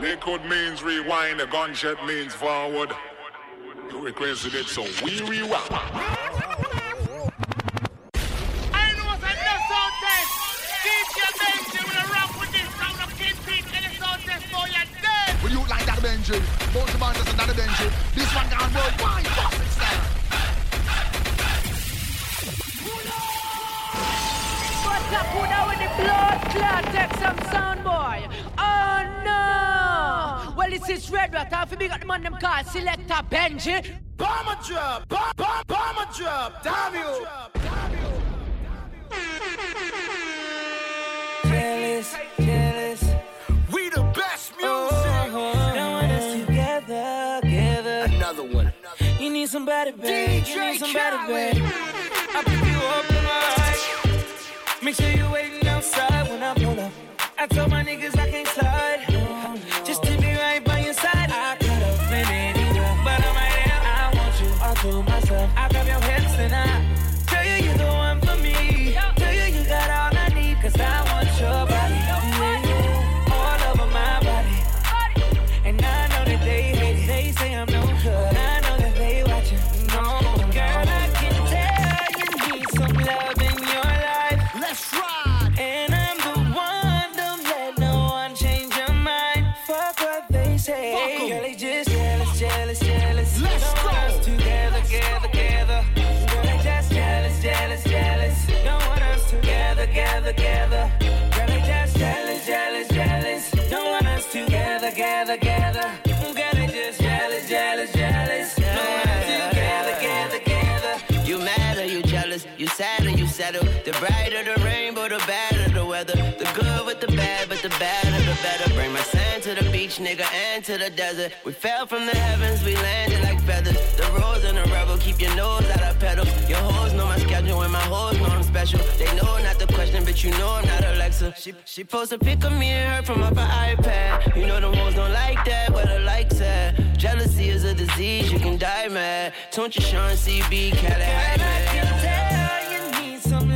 Liquid means rewind, the gunshot means forward. You requested it, so we rewind. I know what I just sound test. DJ Benji. Both the bands is another Benji. This one gone worldwide. Bust it style. What's up, who with the blood clot? Take some sound boy. Oh no! Well, this is Red Rat. Half big at the man them call Selector Benji. Bomber drop, bomb, bomb, bomber drop. Damn you. Jealous, jealous. We the best music. Oh, don't want us together, together. Another one. You need somebody, babe. You need somebody, Khaled. babe. I pick you up in my eyes. Make sure you're waiting outside when I pull up. I told my niggas I can't slide. Beach, nigga, and to the desert. We fell from the heavens, we landed like feathers. The rose and the rebel, keep your nose out of pedal. Your hoes know my schedule and my hoes know I'm special. They know not the question, but you know I'm not Alexa. She she post a pic of me and her from up her iPad. You know the hoes don't like that, where the likes at. Jealousy is a disease, you can die mad. Don't you Sean CB, Khaled can tell you need some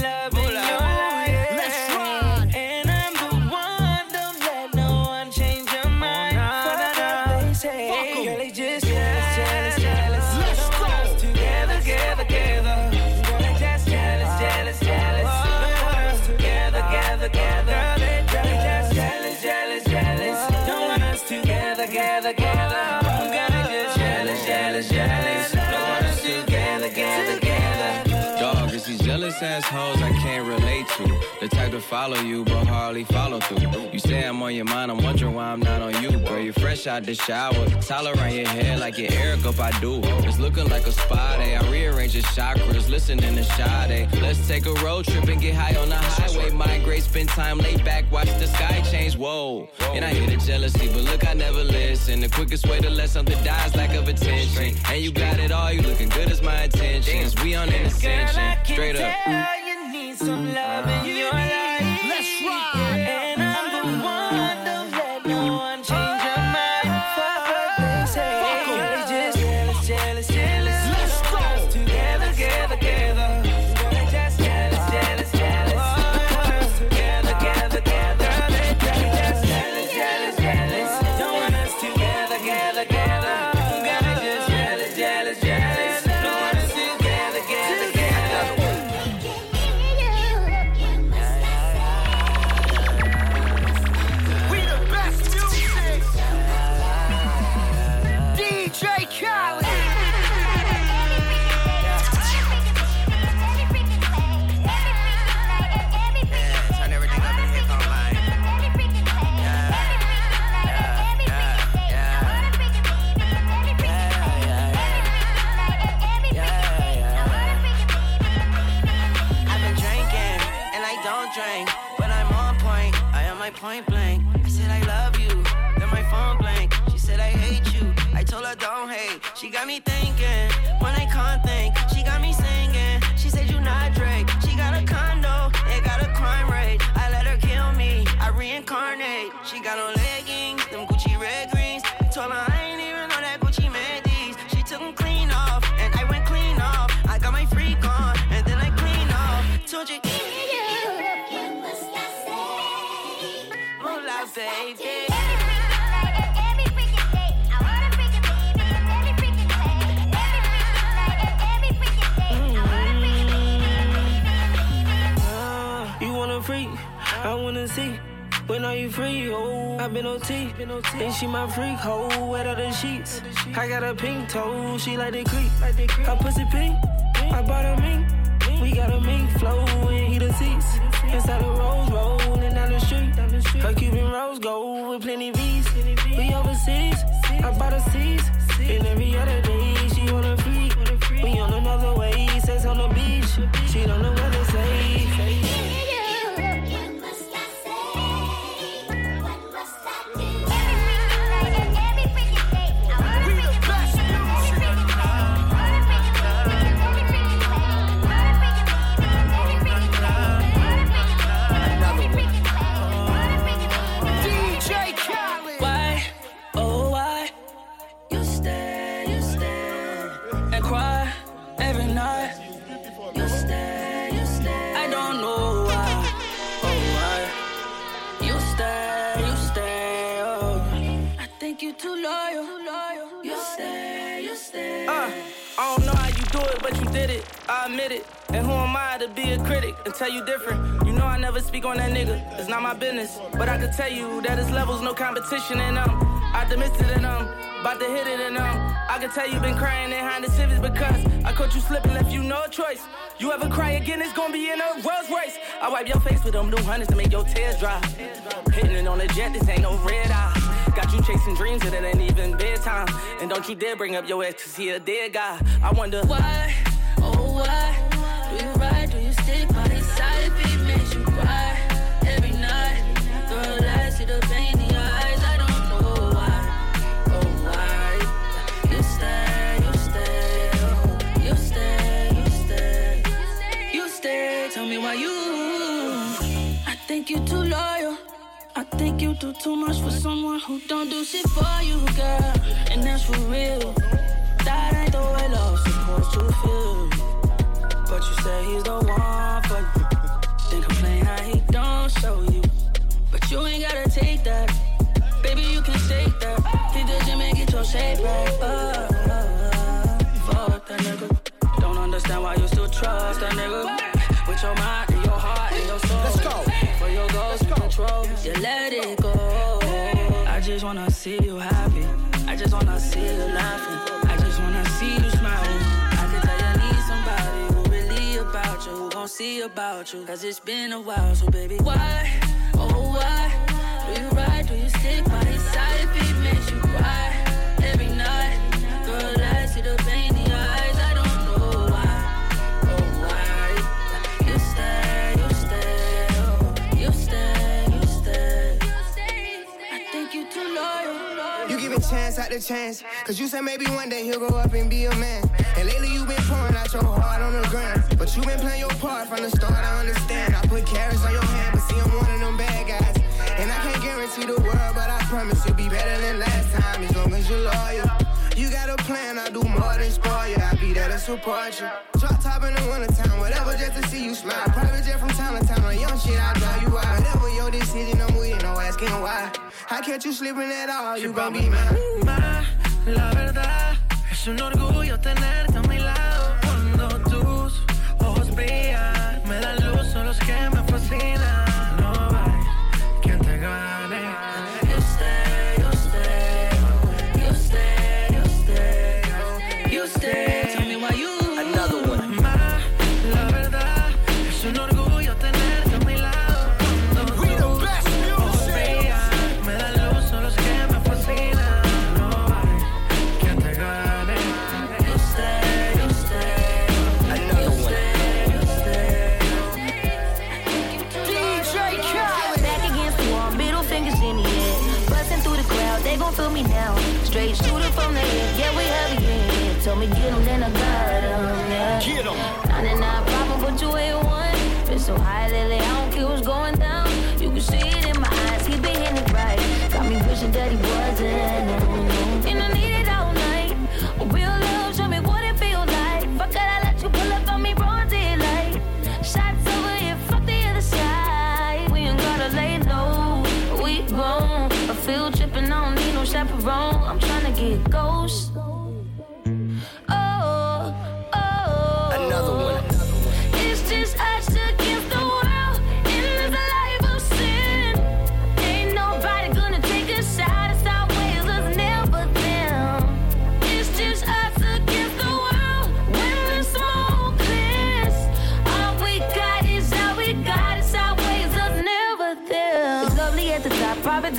jealous assholes I can't relate to. The type to follow you, but hardly follow through. You say I'm on your mind, I'm wondering why I'm not on you. Girl, you're fresh out the shower. Towel around your head like you're Eric up, I do. It's looking like a spa day. I rearrange your chakras, listening to Sade. Let's take a road trip and get high on the highway. Migrate, spend time laid back, watch the sky change. Whoa. And I hear the jealousy, but look, I never listen. The quickest way to let something die is lack of attention. And you got it all, you looking good as my intentions. We on an ascension. Straight up. Tell you need some love in your When are you free? Oh, I've been OT. Think she my freak. Oh, wet out the sheets. I got a pink toe. She like the creep. Her pussy pink. I bought a mink. We got a mink flow and the seats. Inside the rose rolling down the street. Her Cuban rose gold with plenty V's. We overseas. I bought a seas. And every other day she wanna free. We on another way. Sex on the beach. She don't know what and tell you different? You know I never speak on that nigga. It's not my business. But I can tell you that his levels no competition and um optimistic and um about to hit it and um I can tell you been crying in the Civics because I caught you slipping, left you no choice. You ever cry again, it's gonna be in a Rolls Royce. I wipe your face with them new hundreds to make your tears dry. Hitting it on the jet, this ain't no red eye. Got you chasing dreams and it ain't even bedtime. And don't you dare bring up your ex, cause he a dead guy. I wonder why? Think you do too much for someone who don't do shit for you, girl. And that's for real. That ain't the way love's supposed to feel. But you say he's the one for you. Then complain how he don't show you. But you ain't gotta take that. Baby, you can shake that. Hit the gym and get your shape. Uh, uh, uh. Fuck that nigga. Don't understand why you still trust that nigga. With your mind and your heart and your soul. Let's go. Control, you let it go. I just wanna see you happy. I just wanna see you laughing. I just wanna see you smiling I can tell you need somebody who really about you, who gon' see about you. Cause it's been a while, so baby, why, oh why, do you ride, do you stick by his side if he makes you cry every night? Girl, I see the pain chance after chance, cause you said maybe one day he'll grow up and be a man. And lately you been pouring out your heart on the ground. But you been playing your part from the start, I understand. I put carrots on your hand, but see, I'm one of them bad guys. And I can't guarantee the world, but I promise you'll be better than last time as long as you're loyal. You got a plan, I'll do more than spoil you. I'll be there to support you. Drop top in the wintertime, whatever, just to see you smile. Private jet from town to time, on young shit, I'll drive you out. Whatever your decision, I'm with asking why. I catch you slipping at all, you gon' be mine. La verdad, es un orgullo tenerte a mi lado cuando tus ojos brillan,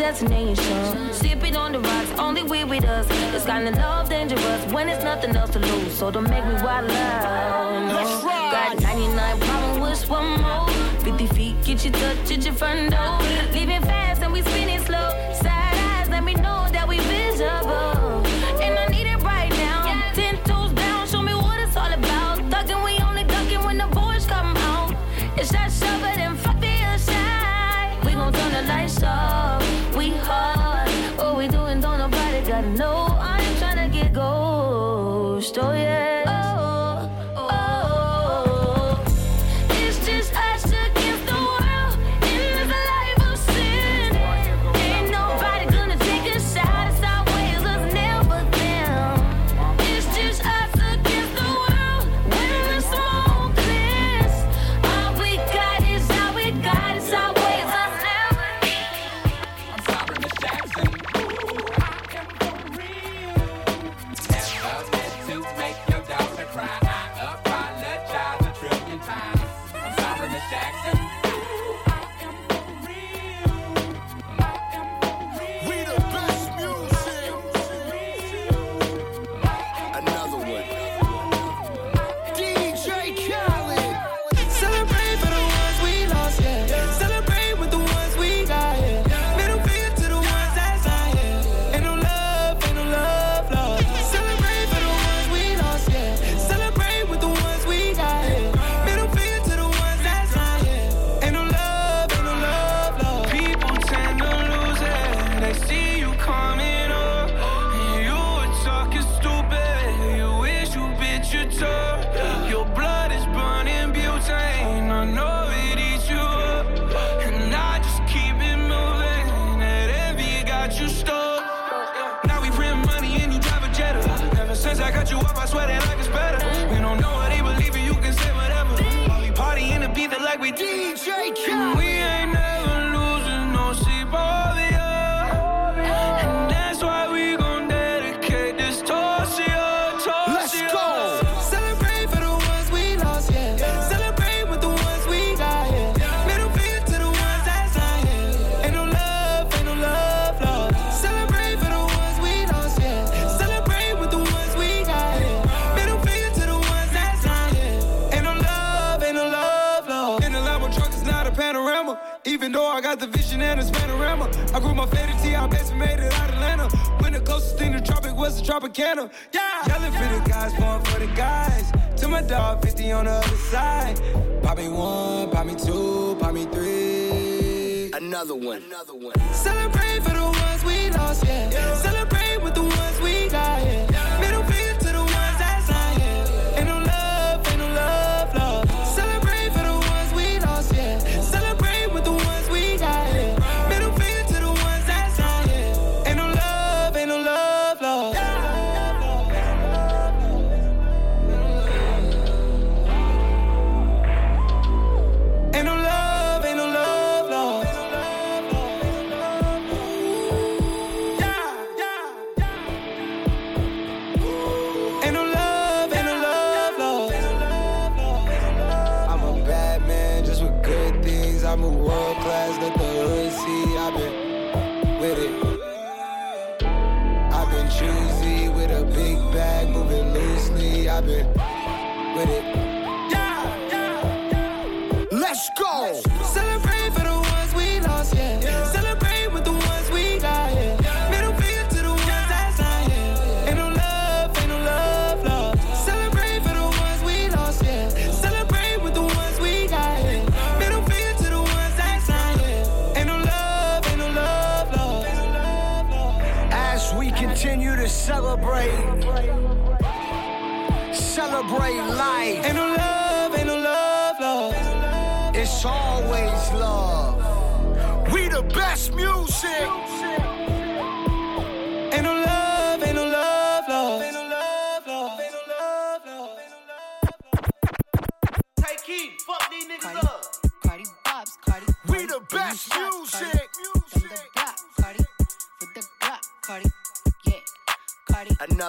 destination. Sipping on the rocks, only we with us. It's kind of love dangerous when it's nothing else to lose. So don't make me wild out. Let's ride. Got 99 problems, wish one more. 50 feet, get you touch, get your front door. Leaving fast and we spinning.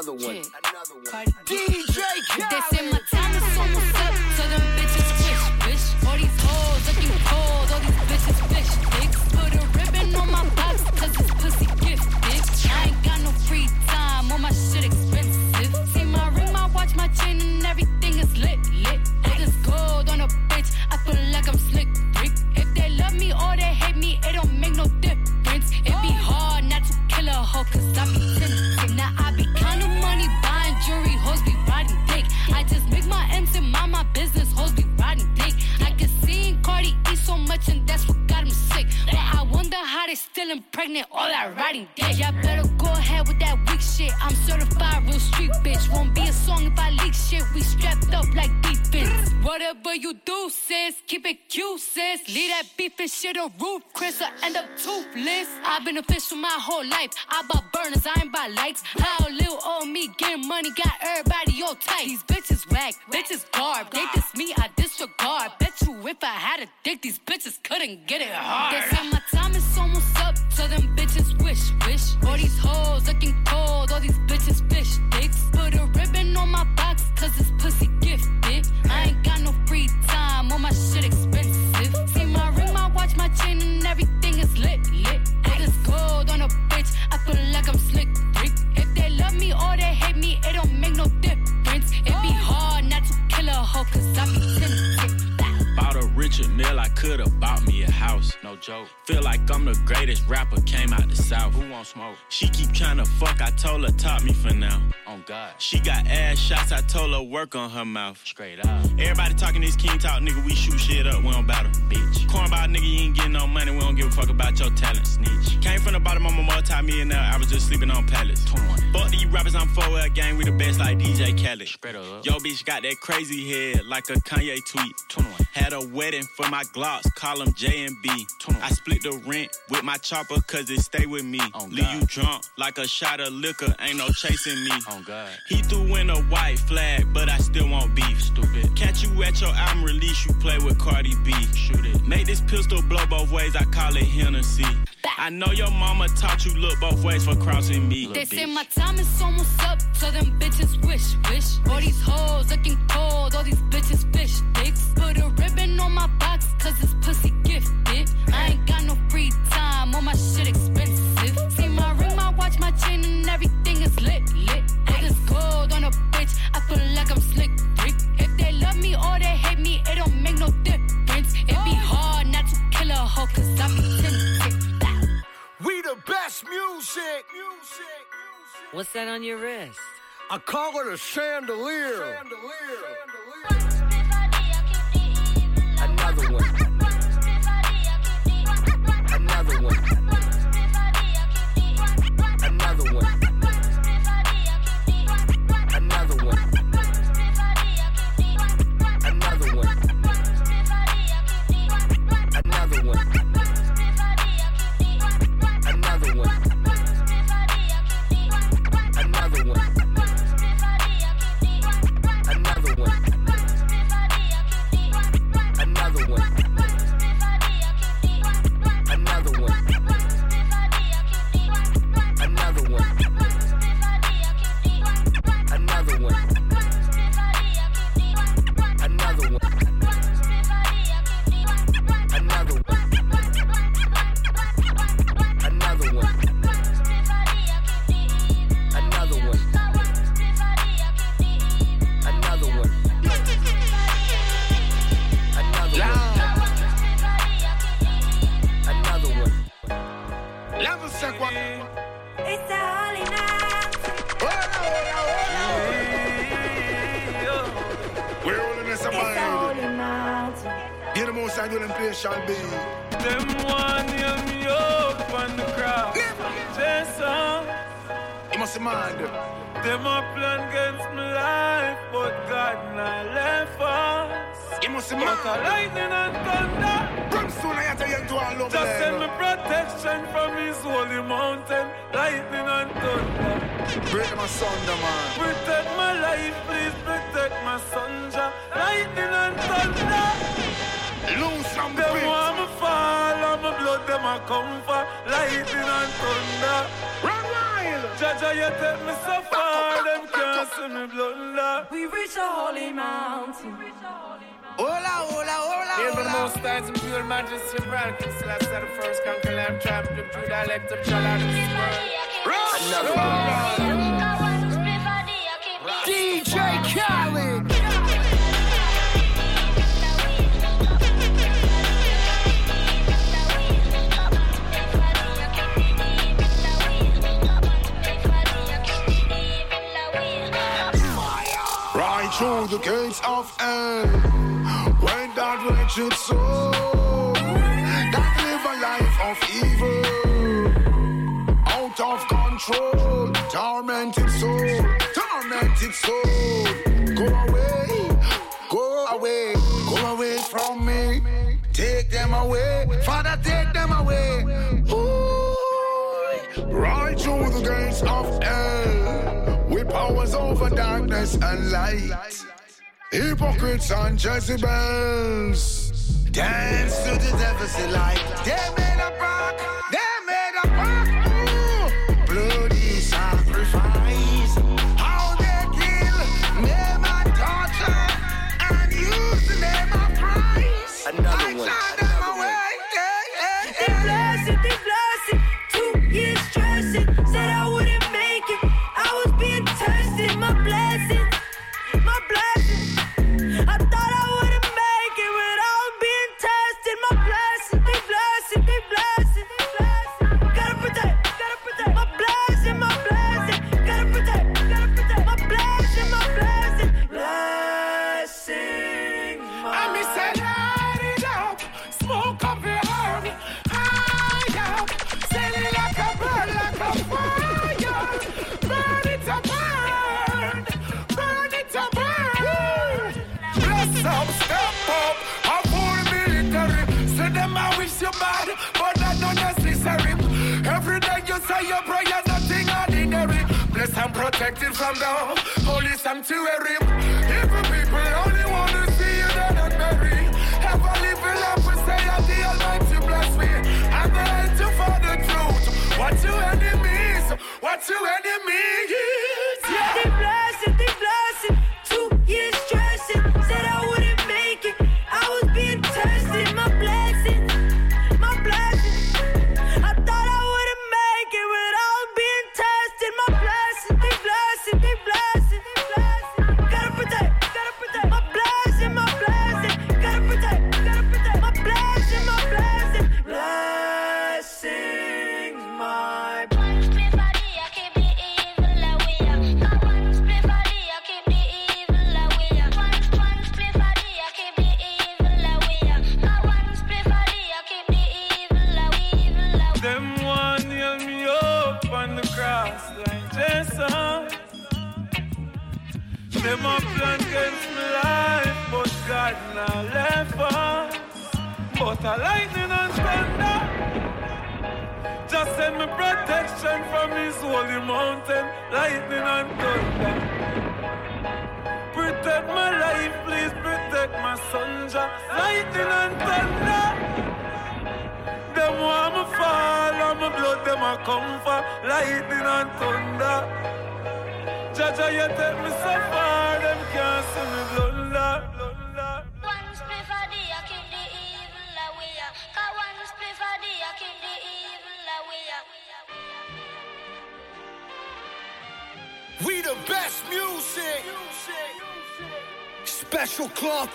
another one. Another one. DJ Khaled. Pregnant, all that riding dick. Y'all better shit. I'm certified real street bitch. Won't be a song if I leak shit. We strapped up like defense. Whatever you do, sis, keep it cute, sis. Leave that beef and shit a roof, Chris, or end up toothless. I've been official my whole life. I bought burners, I ain't buy lights. How little old me getting money got everybody all tight. These bitches whack, bitches garb. They diss me, I disregard. Bet you if I had a dick, these bitches couldn't get it hard. They say my time is almost up, so them bitches wish. All these hoes looking cold, all these bitches fish dicks. Put a ribbon on my box, cause it's pussy gifted. I ain't got no free time, all my shit expensive. See my ring, my watch, my chain, and everything is lit, lit. Put this gold on a bitch, I feel like I'm slick, Rick. If they love me or they hate me, it don't make no difference. It be hard not to kill a hoe, cause I be tempted. Richard Mille, I could've bought me a house. No joke. Feel like I'm the greatest rapper, came out the south. Who want smoke? She keep trying to fuck, I told her top me for now. On God. She got ass shots, I told her work on her mouth. Straight up. Everybody talking this king talk, nigga, we shoot shit up, we don't battle. Bitch. Cornball nigga, you ain't getting no money, we don't give a fuck about your talent. Snitch. Came from the bottom, I'm a multi-millionaire, I was just sleeping on pallets. 21. Fuck these rappers, I'm for a gang, we the best like DJ Khaled. Straight up. Yo, bitch got that crazy head like a Kanye tweet. 21. Had a wedding for my Glocks, call them J and B. I split the rent with my chopper cause it stay with me. Oh, Leave you drunk like a shot of liquor, ain't no chasing me. Oh, he threw in a white flag, but I still want beef. Stupid. Catch you at your album release, you play with Cardi B. Shoot it. Make this pistol blow both ways, I call it Hennessy. I know your mama taught you look both ways for crossing me. They say my time is almost up, so them bitches wish, wish. All these hoes looking cold, all these bitches fish dicks. Put a ribbon on my box, cause it's pussy gifted. I ain't got no free time, all my shit expensive. See my ring, my watch, my chain, and everything is lit, lit. Put this gold on a bitch, I feel like I'm slick, Rick. If they love me or they hate me, it don't make no difference. It be hard not to kill a hoe, cause I be tempted. We the best music. music. What's that on your wrist? I call it a chandelier. Another one. Another one. A come for lightning and thunder. Run wild. Jaja, you take me so far, them can't see me blunder. We reach a holy mountain. Hola, hola, hola, Hail the most times in pure majesty, brand. Selassie the first conquer lamb trap, the true dialect of Jala, this world. Another one. Through the gates of hell. When that wretched soul that live a life of evil. Out of control. Tormented soul, tormented soul. Go away, go away, go away from me. Take them away, Father, take over darkness and light. Hypocrites and Jezebels dance to the devil's delight. They made a pact, they protected from the holy sanctuary. Even people only want to see you dead and buried. Love and say that the Almighty bless me. I'm the to for the truth. What you enemies? What you enemies?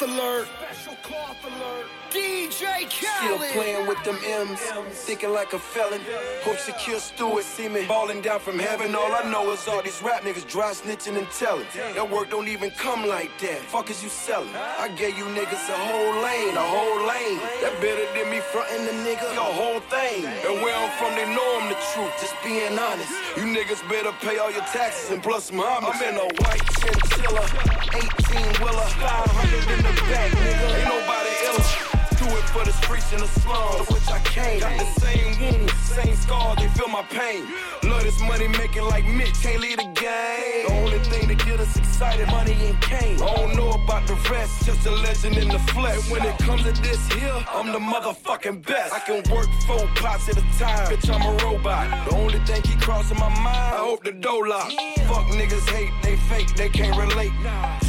Cloth alert. Special cloth alert. DJ Still playing with them M's, thinking like a felon. Hope secure Stewart see me balling down from heaven. All I know is all these rap niggas dry snitching and telling. That work don't even come like that. Fuck is you selling? I gave you niggas a whole lane, a whole lane. That better than me fronting the nigga your whole thing. And where I'm from, they know I'm the truth. Just being honest. You niggas better pay all your taxes and plus my I'm in a white chinchilla, 18 wheeler, 500 in the back, nigga. Ain't nobody else. Do it for the streets and the slums, which I came. Got the same wounds, same scars, they feel my pain. Love this money making like Mitch, can't leave the game. The only thing that get us excited, money and cane. I don't know about the rest, just a legend in the flesh. When it comes to this here, I'm the motherfucking best. I can work four pots at a time, bitch, I'm a robot. The only thing keep crossing my mind, I hope the door lock. Fuck niggas hate, they fake, they can't relate.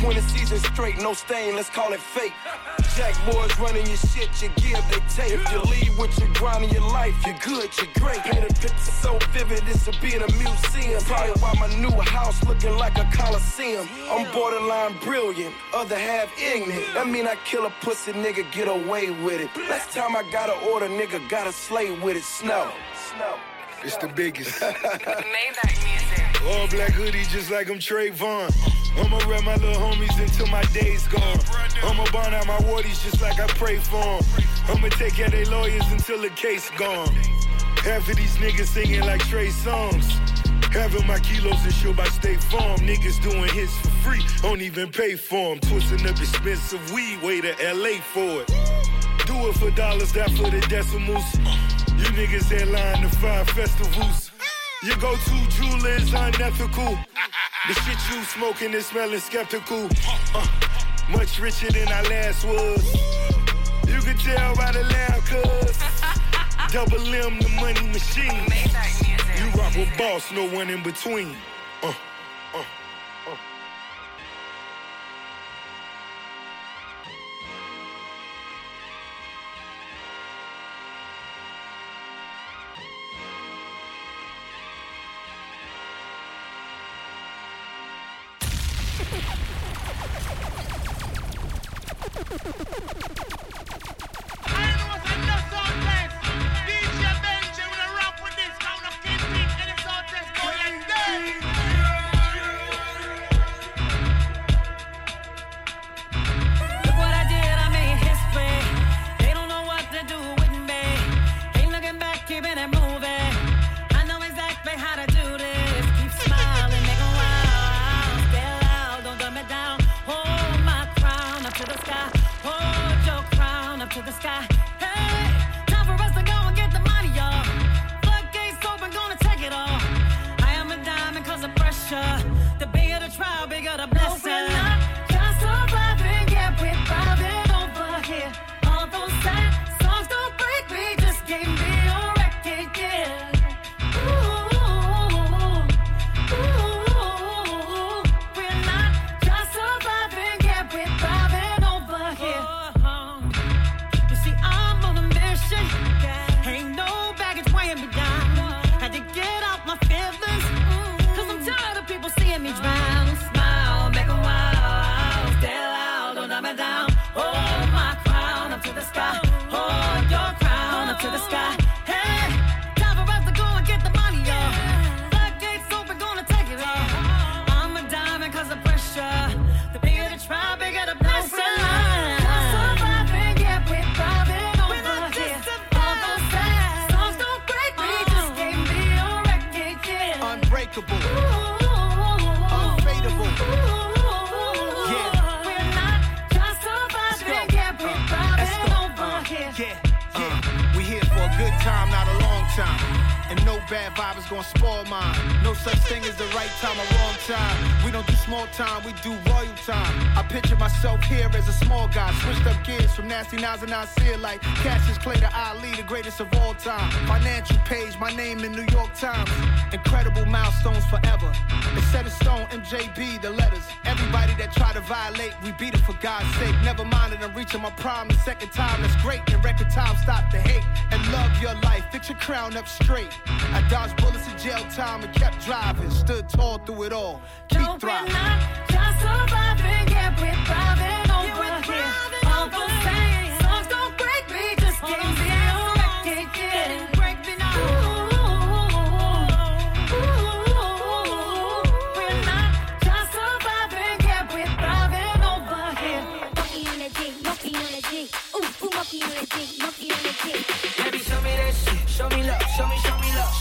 20 seasons straight, no stain, let's call it fake. Jack boys running your shit, you give, they take. If you leave with your grind in your life, you're good, you're great. Paint a picture so vivid, this will be in a museum. Probably why my new house looking like a coliseum. I'm borderline brilliant, other half ignorant. That mean I kill a pussy nigga, get away with it. Last time I got an order, nigga, got to slay with it. Snow. Snow. It's the biggest. Maybach music. All black hoodie just like I'm Trayvon. I'ma rep my little homies until my day's gone. I'ma burn out my wardies just like I pray for 'em. I'ma take care of they lawyers until the case gone. Half of these niggas singing like Trey Songz. Having my kilos insured by State Farm. Niggas doing hits for free, don't even pay for 'em. Twisting up expensive weed, way to LA for it. Do it for dollars, that for the decimals. You niggas headline the five festivals. Your go-to jeweler is unethical. The shit you smoking is smelling skeptical. Uh, much richer than I last was. You can tell by the laugh, cuz. Double M, the money machine. You rock with boss, no one in between. Uh. No such thing as the right time or wrong time. We don't do small time, we do royal time. I picture myself here as a small guy. Switched up gears from nasty nines and I see it like Cassius Clay to Ali, the greatest of all time. Financial page, my name in New York Times. Incredible milestones forever. It's set in stone, MJB, the letters. Everybody that try to violate, we beat it for God's sake. Never mind that I'm reaching my prime the second time. That's great. In record time, stop the hate and love your life. Fix your crown up straight. I dodged bullets in jail time and kept driving. Stood tall through it all. Keep No, we're not just surviving, yeah, we're thriving over here. All those sad songs don't break me, just give me a record, yeah. Break me now. Ooh, We're not just surviving, yeah, we're thriving over here. Monkey on the dick, monkey on the dick. Ooh, ooh, monkey on the dick, monkey on the dick. Baby, show me that shit. Show me love. Show me, show me love.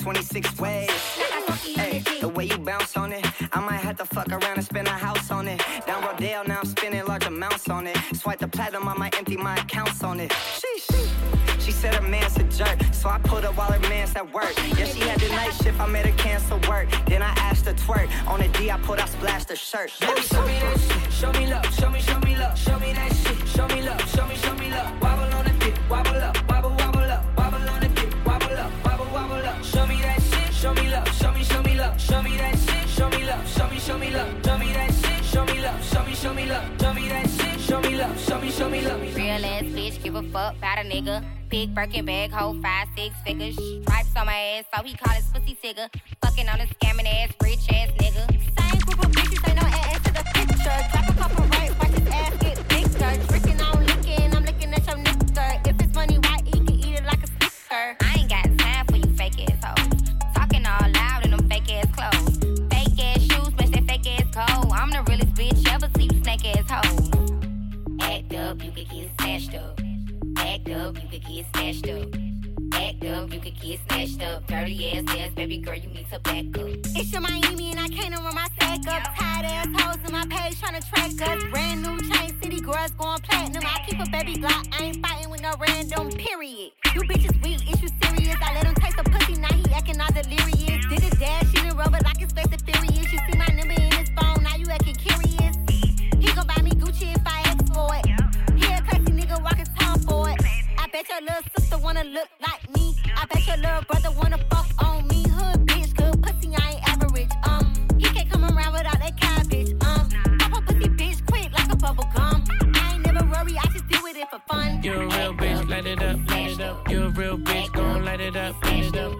26 ways. Hey, the way you bounce on it, I might have to fuck around and spend a house on it. Down Rodeo, now I'm spending large amounts on it. Swipe the platinum, I might empty my accounts on it. Sheesh. She said her man's a jerk, so I put her while her man's at work. Yeah, she had the night shift, I made her cancel work. Then I asked her twerk. On the D, I put out splashed her shirt. Baby, show me that shit. Show me love. Show me, show me love. Show me that shit. Show me love. Show me, show me love. Wobble on the dick. Wobble up. Show me love. Show me, show me love. Show me that shit. Show me love. Show me, show me love. Show me that shit. Show me love. Show me, show me love. Show me that shit. Show me love. Show me, show me love. Real ass bitch, give a fuck about a nigga. Big Birkin bag, hold five, six figures. Stripes on my ass, so he call his pussy tigger. Fucking on a scamming ass, rich ass nigga. Same group of bitches, ain't no ass to the picture. Get snatched up. Up, you could get snatched up. Dirty ass ass, baby girl, you need to back up. It's your Miami and I can't run my stack up. Tired ass hoes in my page trying to track us. Brand new chain city girls going platinum. I keep a baby Glock, I ain't fighting with no random period. You bitches weak, is you serious? I let him taste the pussy, now he acting all delirious. Did a dash, she done rubber like his face is furious. You see my number bet your little sister wanna look like me. I bet your little brother wanna fuck on me. Hood bitch, good pussy, I ain't average. Um, he can't come around without that cabbage. Um, pop a pussy bitch quick like a bubble gum. I ain't never worry, I just deal with it for fun. You a real bitch, light it up, light it up. You a real bitch, gon' light it up, light it up.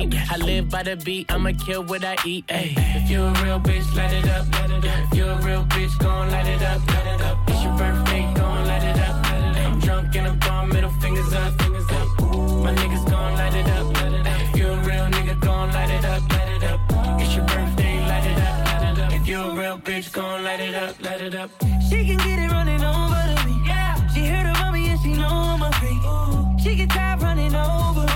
I live by the beat, I'ma kill what I eat. Ay. If you a real bitch, light it up. If you a real bitch, gon' light it up. Light it up. It's your birthday, gon' light it up. I'm drunk and I'm throwing middle fingers up. My niggas gon' light it up. If you a real nigga, gon' light it up. Light it up. It's your birthday, light it up. Light it up. If you a real bitch, gon' light it up. Light it up. She can get it running over to me. Yeah. She heard about me and she know I'm a freak. She get tired running over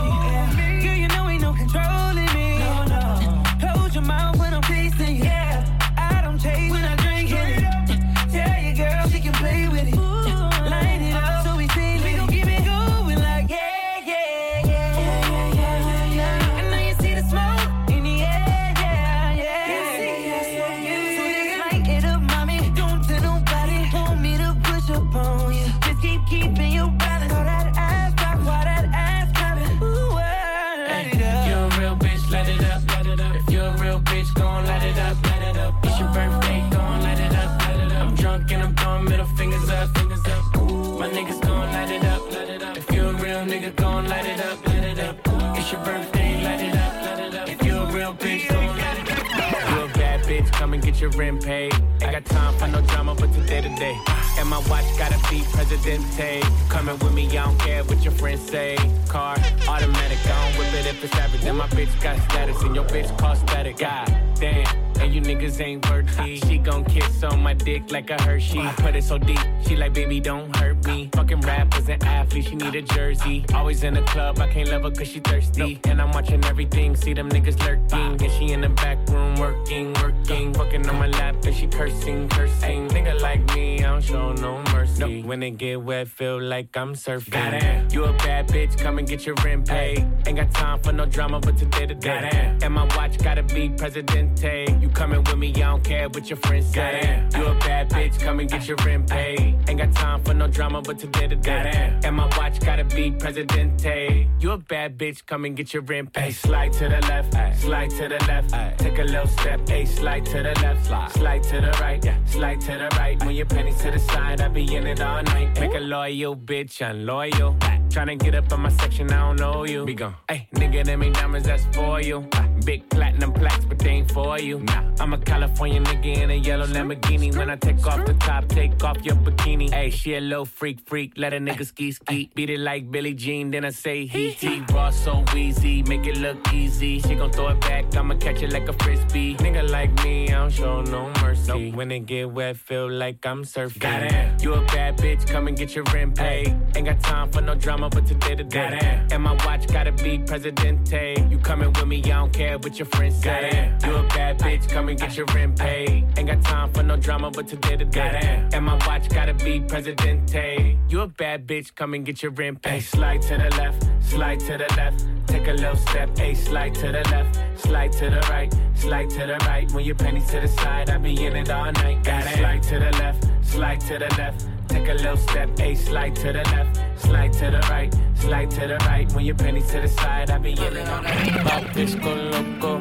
niggas ain't worthy. She gon' kiss on my dick like a Hershey. Put it so deep, she like, baby, don't hurt me. Fucking rappers and athletes, she need a jersey. Always in the club, I can't love her cause she thirsty. And I'm watching everything, see them niggas lurking. And she in the back room working, working. Fucking on my lap and she cursing, cursing. Nigga like me, I don't show no mercy. When it get wet, feel like I'm surfing. Goddamn, you a bad bitch, come and get your rent paid. Ain't got time for no drama, but today to day. And my watch gotta be Presidente. You coming with me, I don't care what your friends say. You a bad bitch, come and get your rent paid. Ain't got time for no drama, but today to day. And my watch gotta be Presidente. You a bad bitch, come and get your rent paid. Slide to the left, slide to the left. Take a little step, a slide to the left, slide to the right, slide to the right. When your pennies to the side, I be in it all night. Make a loyal bitch unloyal. Tryna get up on my section, I don't know you. Be gone. Hey, nigga, them ain't diamonds, that's for you. Ah. Big platinum plaques, but they ain't for you. Nah, I'm a California nigga in a yellow Lamborghini. When I take off the top, take off your bikini. Hey, she a little freak, freak. Let a nigga ski, ski. Beat it like Billie Jean, then I say he, he. Raw so easy, make it look easy. She gon' throw it back, I'ma catch it like a frisbee. Nigga like me, I don't show no mercy. When it get wet, feel like I'm surfing. Goddamn, you a bad bitch, come and get your rent paid. Ain't got time for no drama, but today to day. And my watch gotta be Presidente. You coming with me, I don't care what your friends say. You a bad bitch, come and get your rent paid. Ain't got time for no drama, but today to day. And my watch gotta be Presidente. You a bad bitch, come and get your rent paid. Slide to the left, slide to the left. Take a little step, hey, slide to the left, slide to the right, slide to the right. When your pennies to the side, I be in it all night. Got it. Slide to the left, slide to the left. Take a little step, hey, slide to the left, slide to the right, slide to the right. When your pennies to the side, I be in it night. My bitch go loco.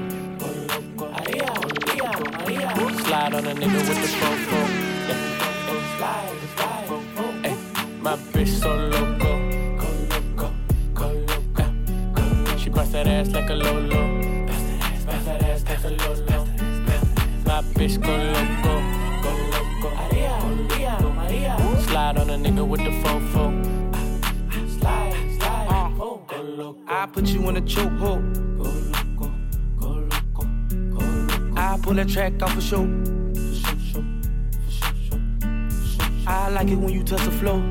Slide on a nigga with the fofo. Yeah. Slide, slide. Ay, my bitch so loco. She bust that ass like a lolo. Bust that ass, Bust that ass like a lolo. My bitch go loco. Put you in a chokehold. Go loco, go loco, go loco. I pull that track off a show. I like it when you touch the floor.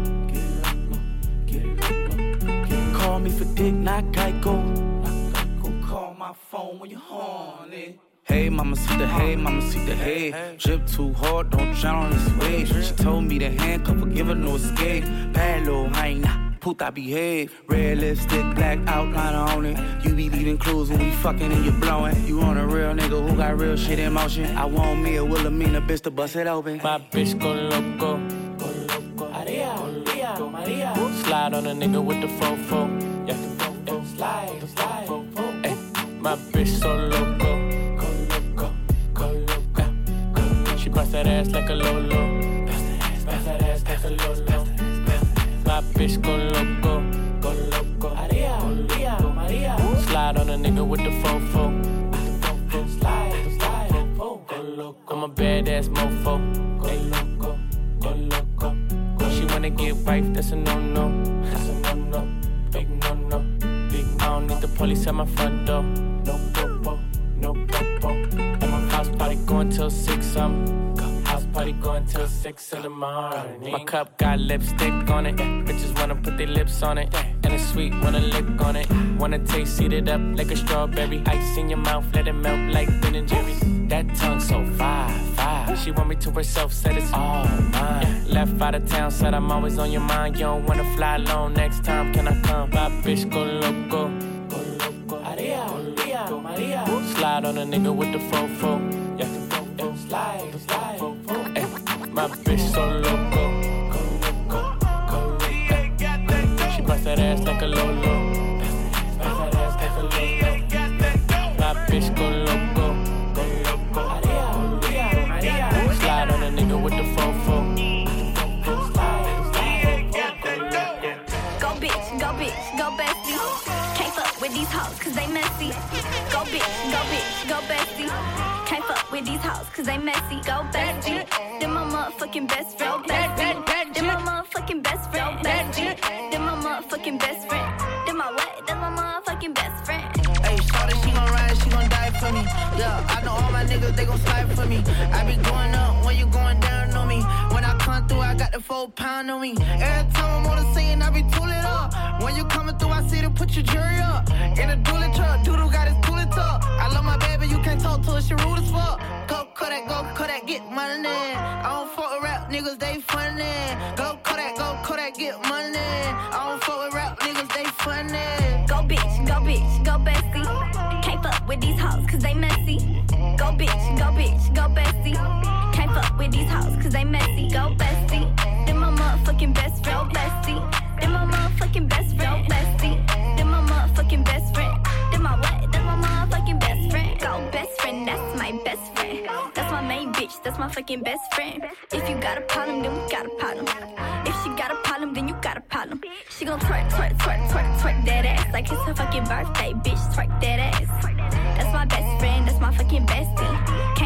Call me for dick, not Geico. Call my phone when you're horny. Hey, mama, see the hey, mama, see the hey. Drip too hard, don't drown on this wave. She told me to handcuff her, give her no escape. Bad little hyena, puta behave. Red lipstick, black outliner on it. You be leaving clues when we fucking and you blowing. You on a real nigga who got real shit in motion. I want me a Wilhelmina bitch to bust it open. My bitch go loco. Go loco. Maria, Maria, go Maria. Slide on a nigga with the fofo. Yeah, yeah. slide, slide. Ay, my bitch so loco. Go loco, go loco. Go. She bust that ass like a lolo. Bust that ass like a lolo. Bitch go loco. Go loco. Maria, Maria, Maria. Slide on a nigga with the fofo. Slide, slide. Go loco. I'm a badass mofo. Go loco, go loco. Go. She wanna get wife, that's a no-no. That's a no-no. Big no-no. Big I don't need the police at my front door. No popo, no popo. And my house party going till six, um. Party going till six in the morning. My cup got lipstick on it. Bitches wanna put their lips on it. And it's sweet, wanna lick on it. Wanna taste, it up like a strawberry. Ice in your mouth, let it melt like Ben and Jerry's. That tongue so fire, fire. She want me to herself, said it's all mine. Left out of town, said I'm always on your mind. You don't wanna fly alone next time, can I come? My bitch go loco. Go loco. Maria, Maria, Maria. Slide on a nigga with the fofo. Yeah, yeah. slide, slide. My bitch so loco. They messy. Go bitch, go bitch, go bestie. Can't fuck with these hoes cause they messy. Go bestie. Them my motherfucking best friend. Bestie. Them my motherfucking best friend. Bestie. Them my motherfucking best friend. Them my what? Them my motherfucking best friend. Hey, shawty, she gon' ride, she gon' die for me. Yeah, I know all my niggas, they gon' slide for me. I be going up when you going down on me. Come through, I got the four pound on me. Every time I'm on the scene, I be tooling up. When you coming through, I see to put your jury up. In a dually truck, doodle got his tooling tuck. I love my baby, you can't talk to her, she rude as fuck. Go Kodak, go Kodak, get money. I don't fuck with rap niggas, they funny. Go Kodak, go Kodak, get money. I don't fuck with rap niggas, they funny. Go bitch, go bitch, go bestie. Can't fuck with these hoes cause they messy. Go bitch, go bitch, go bestie. Can't fuck with these hoes cause they messy. Go bestie. Then my motherfucking best friend, bestie. Then my motherfucking best friend, bestie. Then my motherfucking best friend. Then my what? Then my motherfucking best friend. Go best friend, that's my best friend. That's my main bitch, that's my fucking best friend. If you got a problem, then we got a problem. If she got a problem, then you got a problem. She gon' twerk, twerk, twerk, twerk, twerk that ass like it's her fucking birthday, bitch. Twerk that ass. That's my best friend, that's my fucking bestie.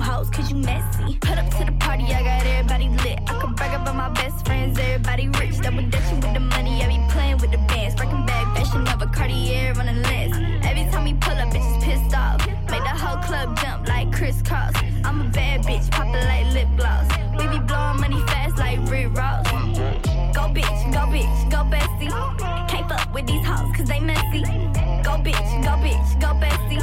Hoes cause you messy. Put up to the party, I got everybody lit. I could brag about my best friends, everybody rich. Double dutching with the money, I be playing with the bands. Breaking bag, fashion of a Cartier on the list. Every time we pull up, bitches pissed off. Make the whole club jump like crisscross. I'm a bad bitch, pop it like lip gloss. We be blowing money fast like Rick Ross. Go bitch, go bitch, go bestie. Can't fuck with these hoes cause they messy. Go bitch, go bitch, go bestie.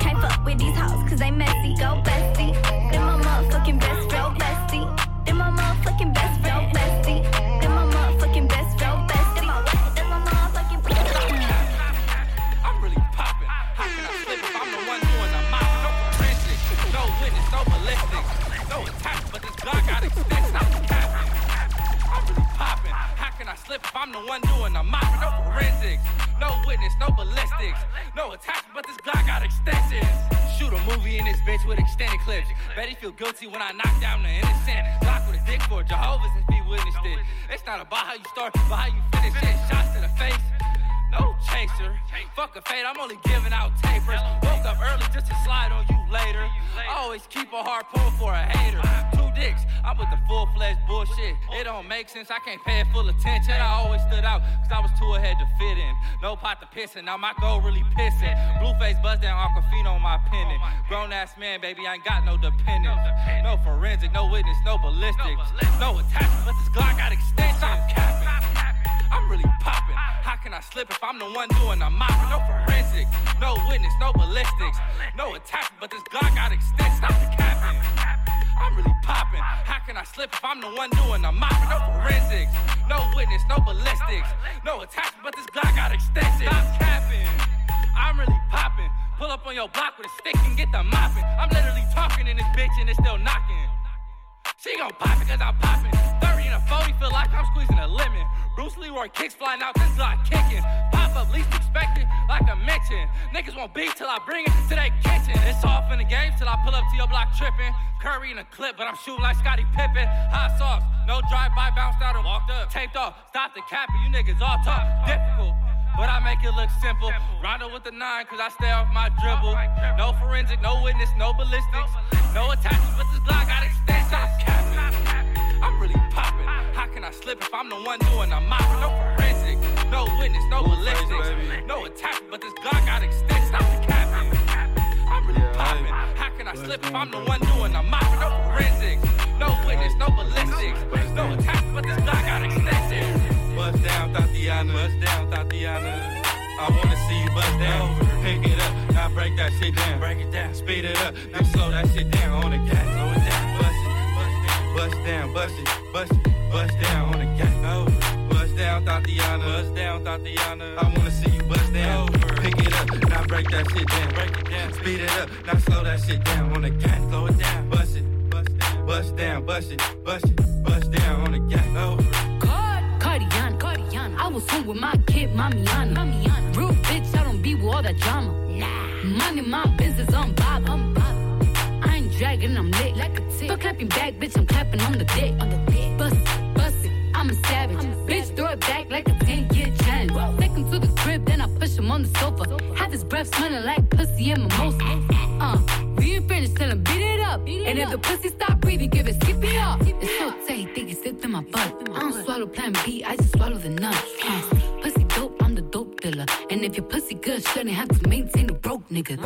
Can't fuck with these hoes they messy. Go bestie. Then my motherfucking best friend, bestie. Then my motherfucking best friend, bestie. Then my motherfucking best friend, bestie. Then my what? Then my motherfucking I'm really popping. How can I slip if I'm the one doing the mop? No forensics, no witness, no ballistics, no attack, but this Glock got the capping. I'm really popping. How can I slip if I'm the one doing the mop? No forensics, no witness, no ballistics, no attack, but this Glock got extensions. Shoot a movie in this bitch with extended clips. Bet feel guilty when I knock down the innocent. Glock with a dick for Jehovah's if he witnessed it. It's not about how you start, but how you finish it. Shots to the face. No chaser. Fuck a fade, I'm only giving out tapers. Woke up early just to slide on you later. I Always keep a hard pull for a hater. Two dicks, I'm with the full fledged bullshit. It don't make sense, I can't pay full attention. I always stood out, cause I was too ahead to fit in. No pot to piss in, now my goal really pissing. Blueface buzz down Aquafina on my pendant. Grown ass man, baby, I ain't got no dependence. No forensic, no witness, no ballistics. No attachment, slip if I'm the one doing the mopping? No forensic, no witness, no ballistics, no attack, but this Glock got extended. Stop the capping. I'm really popping. How can I slip if I'm the one doing the mopping? No forensics, no witness, no ballistics, no attack, but this Glock got extended. Stop capping. I'm really popping. Pull up on your block with a stick and get the mopping. I'm literally talking in this bitch and it's still knocking. She gon' pop it cause I'm popping. 30 and a 40 feel like I'm squeezing a lemon. Bruce Leroy kicks flying out, this Glock kicking. Pop up, least expected, like I mentioned. Niggas won't beat till I bring it to their kitchen. It's off in the game till I pull up to your block tripping. Curry in a clip, but I'm shooting like Scottie Pippen. Hot sauce, no drive-by, bounced out and walked up. Taped off, stop the capping, you niggas all talk. Difficult. But I make it look simple. Rondo with the nine, cause I stay off my dribble. No forensic, no witness, no ballistics. No attachments, but this Glock got extensions. I'm really popping. How can I slip if I'm the one doing the mopping? No forensic, no witness, no ballistics. No attachment, but this Glock got extensions. Stop the capping. I'm really popping. How can I slip if I'm the one doing the mopping? No forensics, no witness, no ballistics. No attachment, but this Glock got extensions. Bust down, Thotiana. Bust down, Thotiana. I wanna see you bust down. Pick it up, now break that shit down. Break it down, speed it up, now slow that shit down on the gas. Slow it down, bust down, bust it, bust it, bust down on the gas. Bust down, Thotiana. Bust down, Thotiana. I wanna see you bust down. Pick it up, now break that shit down. Break it down, speed it up, now slow that shit down on the gas. Slow it down, bust it, bust down, bust down, bust it, bust it, bust down on the gas. Cardiana, Cardiana. I was home with my kid, Mamiana. Mamiana. Real bitch, I don't be with all that drama. Nah. Money, my business, I'm Bob. I'm Bob. Dragging, I'm lit. Like a tick. Fuck clapping back, bitch, I'm clapping on the dick. On the dick. Bust it, bust it, I'm a savage. bitch, throw it back like a 10 year challenge. Take him to the crib, then I push him on the sofa. Have his breath smelling like pussy and mimosa. Uh, we ain't finished, tell him beat it up. and if the pussy stop breathing, give it skip it up. It's so tight, think it slipped in my butt. I don't swallow plan B, I just swallow the nuts. Uh, pussy dope, I'm the dope dealer. And if your pussy good, shouldn't have to maintain a broke nigga.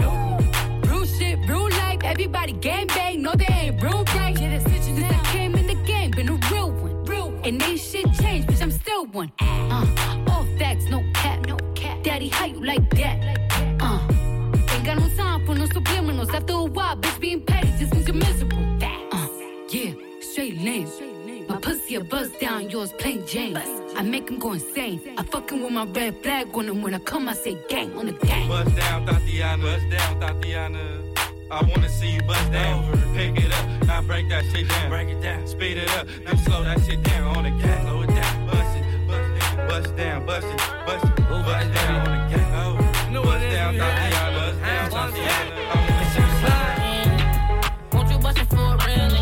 Real shit, real life, everybody gang bang, no they ain't real right. Since I came in the game, been a real one. Real And ain't shit changed, bitch, I'm still one. Uh, all facts, no cap, no cap. Daddy, how you like that? Uh, ain't got no time for no subliminals. After a while, bitch, being petty just means you're miserable. Uh, yeah, straight lame. My pussy a buzz down, yours plain Jane. I make him go insane. I fucking with my red flag on him when I come, I say gang on the gang. Bust down, Thotiana. Bust down, Thotiana. I wanna see you bust down. Pick it up, now break that shit down. Break it down, speed it up, now slow that shit down on the gas. Slow it down, bust it, bust down, bust it, bust it, bust it down on the gas. Oh, bust down, Thotiana. Bust down, Thotiana. Won't you bust it for real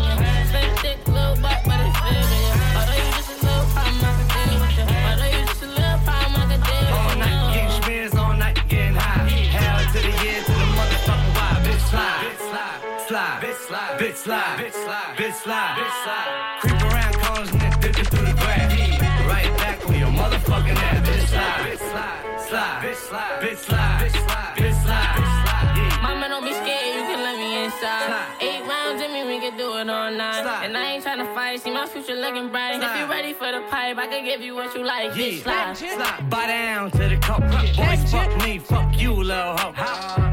slide, bitch slide, bitch slide, bitch slide. Creep around corners and dipping through the grass. Right back on your motherfucking ass. Bitch slide, bitch slide, slide, bitch slide, bitch slide, bitch slide, bitch slide. Mama, don't be scared, you can let me inside. Eight rounds in me, we can do it all night. And I ain't tryna fight, see my future looking bright. If you ready for the pipe, I can give you what you like. Bitch, slide. slide. Buy down to the coke. Boys, fuck me, fuck you, little hoe.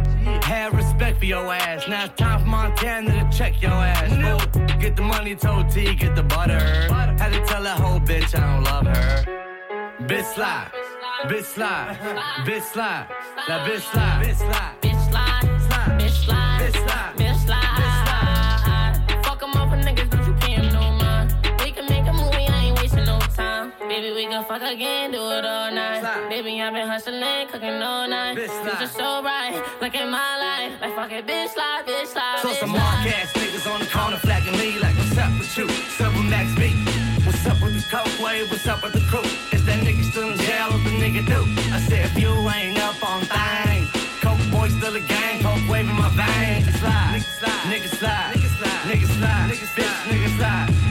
Respect for your ass. Now it's time for Montana to check your ass. Boo. Get the money, told T, get the butter. Had to tell that whole bitch I don't love her. Bitch slide, bitch slide, bitch slide, that bitch slide, Baby, we can fuck again, do it all night. Baby, I've been hustling, cooking all night. Bitch slide. Future so right, look at my life. Like fuck it, bitch slide, bitch slide, So bitch some slide. mark ass niggas on the corner flagging me like, what's up with you? Silver Max B. What's up with the coke wave? What's up with the crew? Is that nigga still in jail? What the nigga do? I said, if you ain't up on things, coke boy still a gang, coke wave in my veins. Nigga slide, nigga slide, nigga slide, nigga slide, nigga slide, nigga bitch, nigga slide. Won't you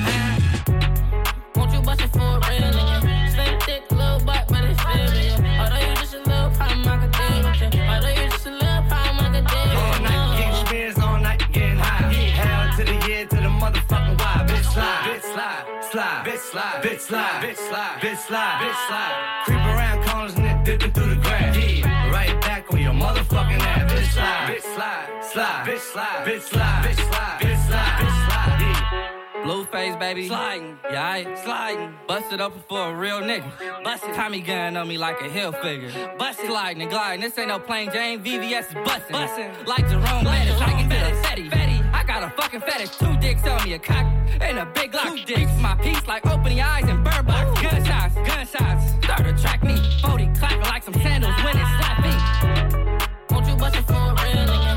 bust for a real nigga? Slim thick, little butt, but it's feel good. Although you just a little problem, I can deal with you. Although you just a little problem, I can deal All night getting spins, all night getting high. Hell to the year, to the motherfucking why. Bitch slide, bitch slide, slide, bitch slide, bitch slide, bitch slide, bitch slide, bitch slide. Creep around corners and dipping through the grass. Yeah, right back on your motherfucking ass. Bitch slide, bitch slide, slide, bitch slide, bitch slide, bitch slide, bitch slide, bitch slide. Yeah. Blueface, baby. Sliding. Yeah, I sliding. Busted up for a real nigga. Busted. Tommy gun on me like a hill figure. Busted. Sliding and gliding. This ain't no plain Jane. VVS is busting. Busting. Like Jerome Bettis. I can get a fetty. Fetty. I got a fucking fetish. Two dicks on me. A cock and a big lock. Two dicks. My piece like opening your eyes and bird box. Gunshots. Gunshots. Start to track me. 40 clapping like some sandals when it slap me. Won't you bust it for a real nigga?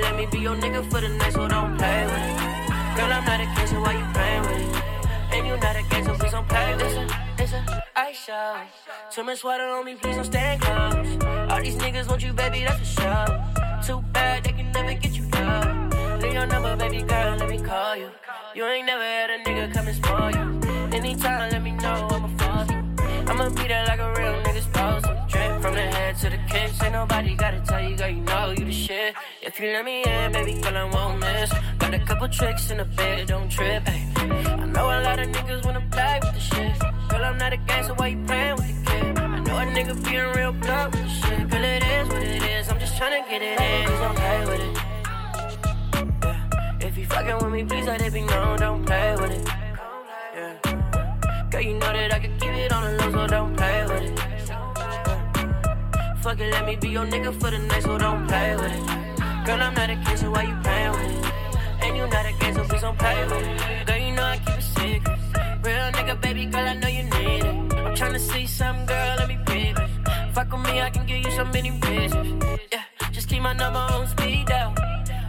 Let me be your nigga for the night, so don't play with it. Girl, I'm not a kid, so why you playing with it? And you not a gay, so please don't play with it. It's a ice show. Too much water on me, please don't stand close. All these niggas want you, baby, that's for sure. Too bad, they can never get you down. Leave your number, baby girl, let me call you. You ain't never had a nigga come and spoil you. Anytime, let me know, I'ma fall you. I'ma be there like a real to the kicks. Ain't nobody gotta tell you, girl, you know you the shit. If you let me in, baby girl, I won't miss. Got a couple tricks in the bed, don't trip. Ay. I know a lot of niggas wanna play with the shit. Girl, I'm not a gang, so why you playing with the kid? I know a nigga being real blunt with the shit. Girl, it is what it is. I'm just tryna get it in. Please don't play with it. Yeah. If you fucking with me, please let it be known. Don't play with it. Yeah. Girl, you know that I can keep it on the low, so don't play with it. Fuck it, let me be your nigga for the night, so don't play with it. Girl, I'm not a kid, so why you playing with it? And you not a kid, so please don't play with it. Girl, you know I keep it secret. Real nigga, baby, girl, I know you need it. I'm tryna to see some girl, let me be it. Fuck with me, I can give you so many bitches. Yeah, just keep my number on speed dial.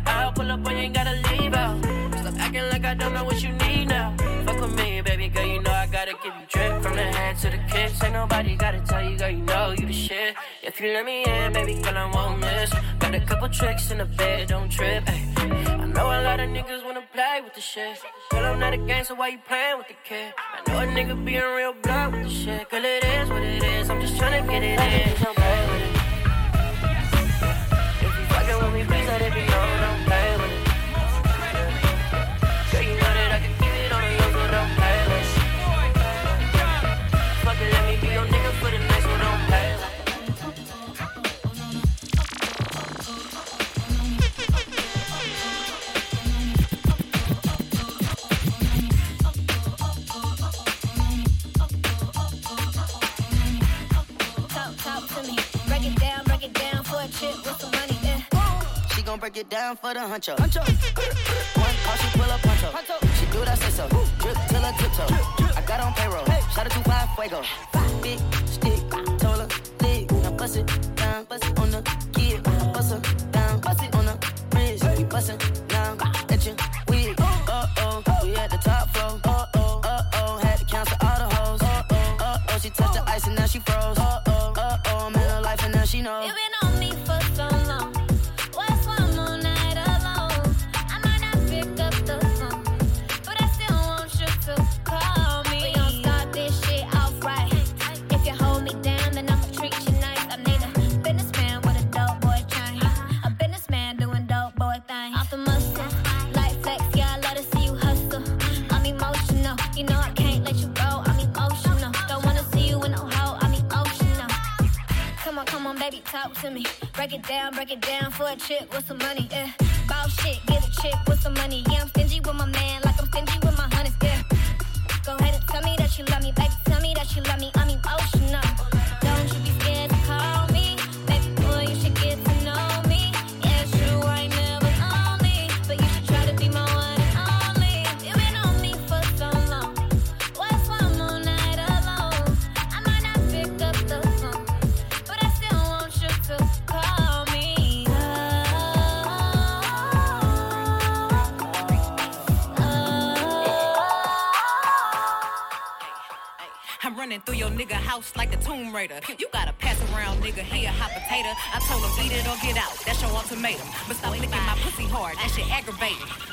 I'll pull up when you ain't gotta leave out. Stop acting like I don't know what you need now. Fuck with me, baby, girl, you know I gotta give you drip. From the head to the kiss, ain't nobody gotta tell you, girl, you know you the shit. If you let me in, baby girl, I won't miss. Got a couple tricks in the bed, don't trip. Ay. I know a lot of niggas wanna play with the shit. Girl, I'm not a gangster, so why you playing with the kid? I know a nigga being real blunt with the shit. Girl, it is what it is. I'm just trying to get it in. Play with it. If you fucking with me, please let it be known. gon' break it down for the huncho. Huncho. One call, she pull up huncho. huncho. She do that say so. Drip till her tiptoe. I got on payroll. Hey. Shout out to Five Fuego. Five. Big stick, taller her thick. Now bust it down, bust it on the kid. Bust her down, bust it on the bridge. Hey. Bust it down, at your wig. Uh oh, we at the top floor. talk to me. Break it down, break it down for a chick with some money. Yeah. Ball shit, get a chick with some money. Yeah, I'm stingy with my man, like I'm stingy with my honey. Yeah. Go ahead and tell me that you love me. That shit aggravating.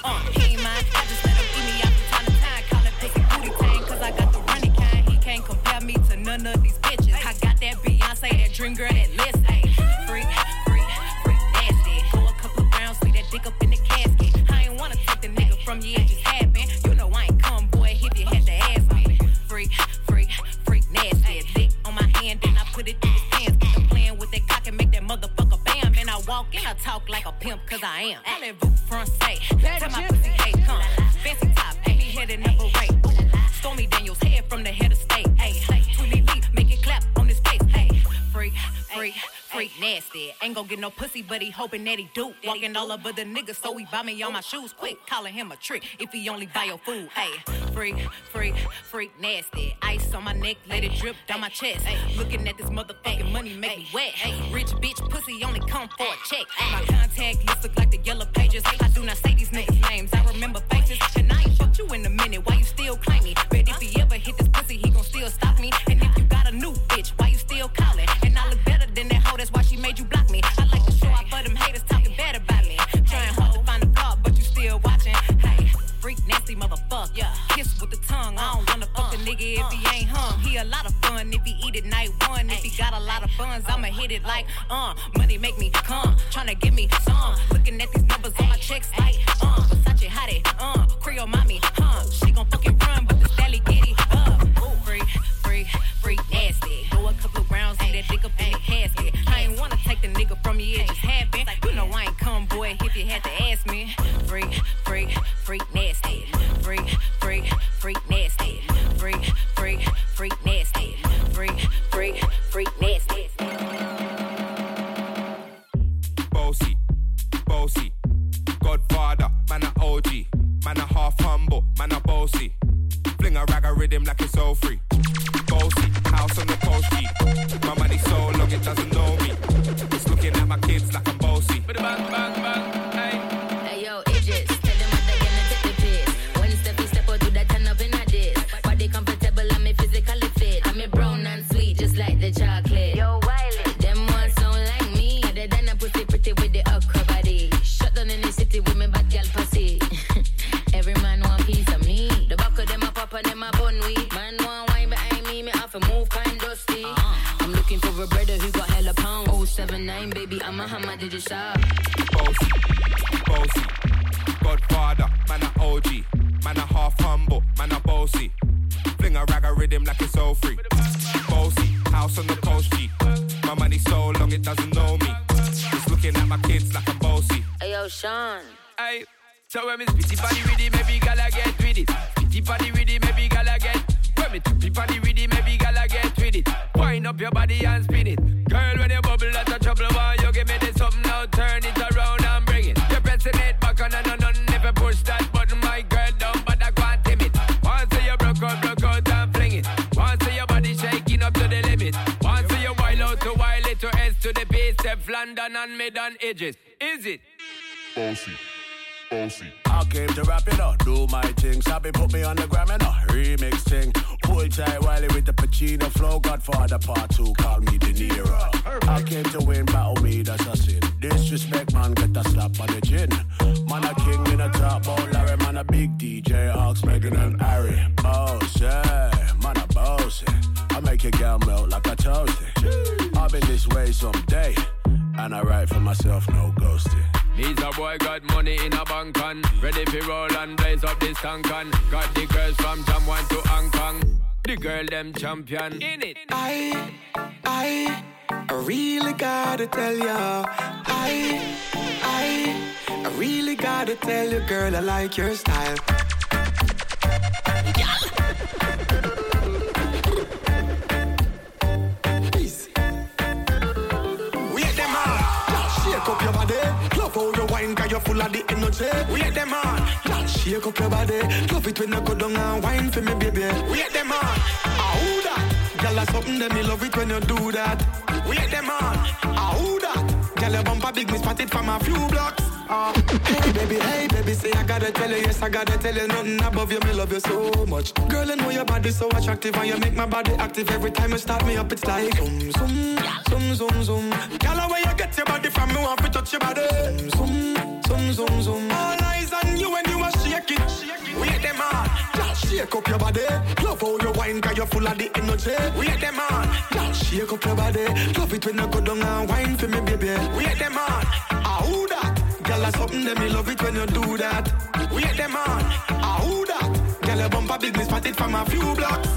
hoping that he do. Walking all over the niggas, so he buy me all my shoes quick. Calling him a trick if he only buy your food. Hey, freak, freak, freak, nasty. Ice on my neck, let it drip down my chest. Looking at this motherfucking money make me wet. Rich bitch, pussy only come for a check. My contact list look like the yellow pages. I do not say these niggas' names. I remember faces. if he ain't hum. He a lot of fun if he eat it night one. If he got a lot of funds, I'ma hit it like, uh, money make me come. Tryna give me some. Looking at these numbers on my checks like, uh, Versace hottie, uh, Creole mommy, huh? She gon' fucking run. Like your style. Them on, shake up your body. Love how you wine, you're full of the energy. We Wait them on, shake up your body. Love it when you go down and wine for me, baby. We Wait them on, ah, that? Girl, that's something that me love it when you do that. We Wait them on, ah, that? Girl, your bumper big, me spot it from a few blocks. Hey baby, hey baby, say I gotta tell you, yes I gotta tell you, nothing above you, me love you so much. Girl, I know your body so attractive, and you make my body active every time you start me up. It's like zoom, zoom, zoom, zoom, zoom. Girl, where you get your body from, me want to touch your body. Zoom, zoom, zoom, zoom. All eyes on you when you are shake it. Wait them on, girl, shake up your body. Love how you wine, cause you're full of the energy. Wait them on, girl, shake up your body. Love it when you go down and wine for me, baby. Wait them on, ah who that? Girl, that's something that me love it when you do that. We Wait them on, ah who that? Girl, your bumper big, me spot it from a few blocks.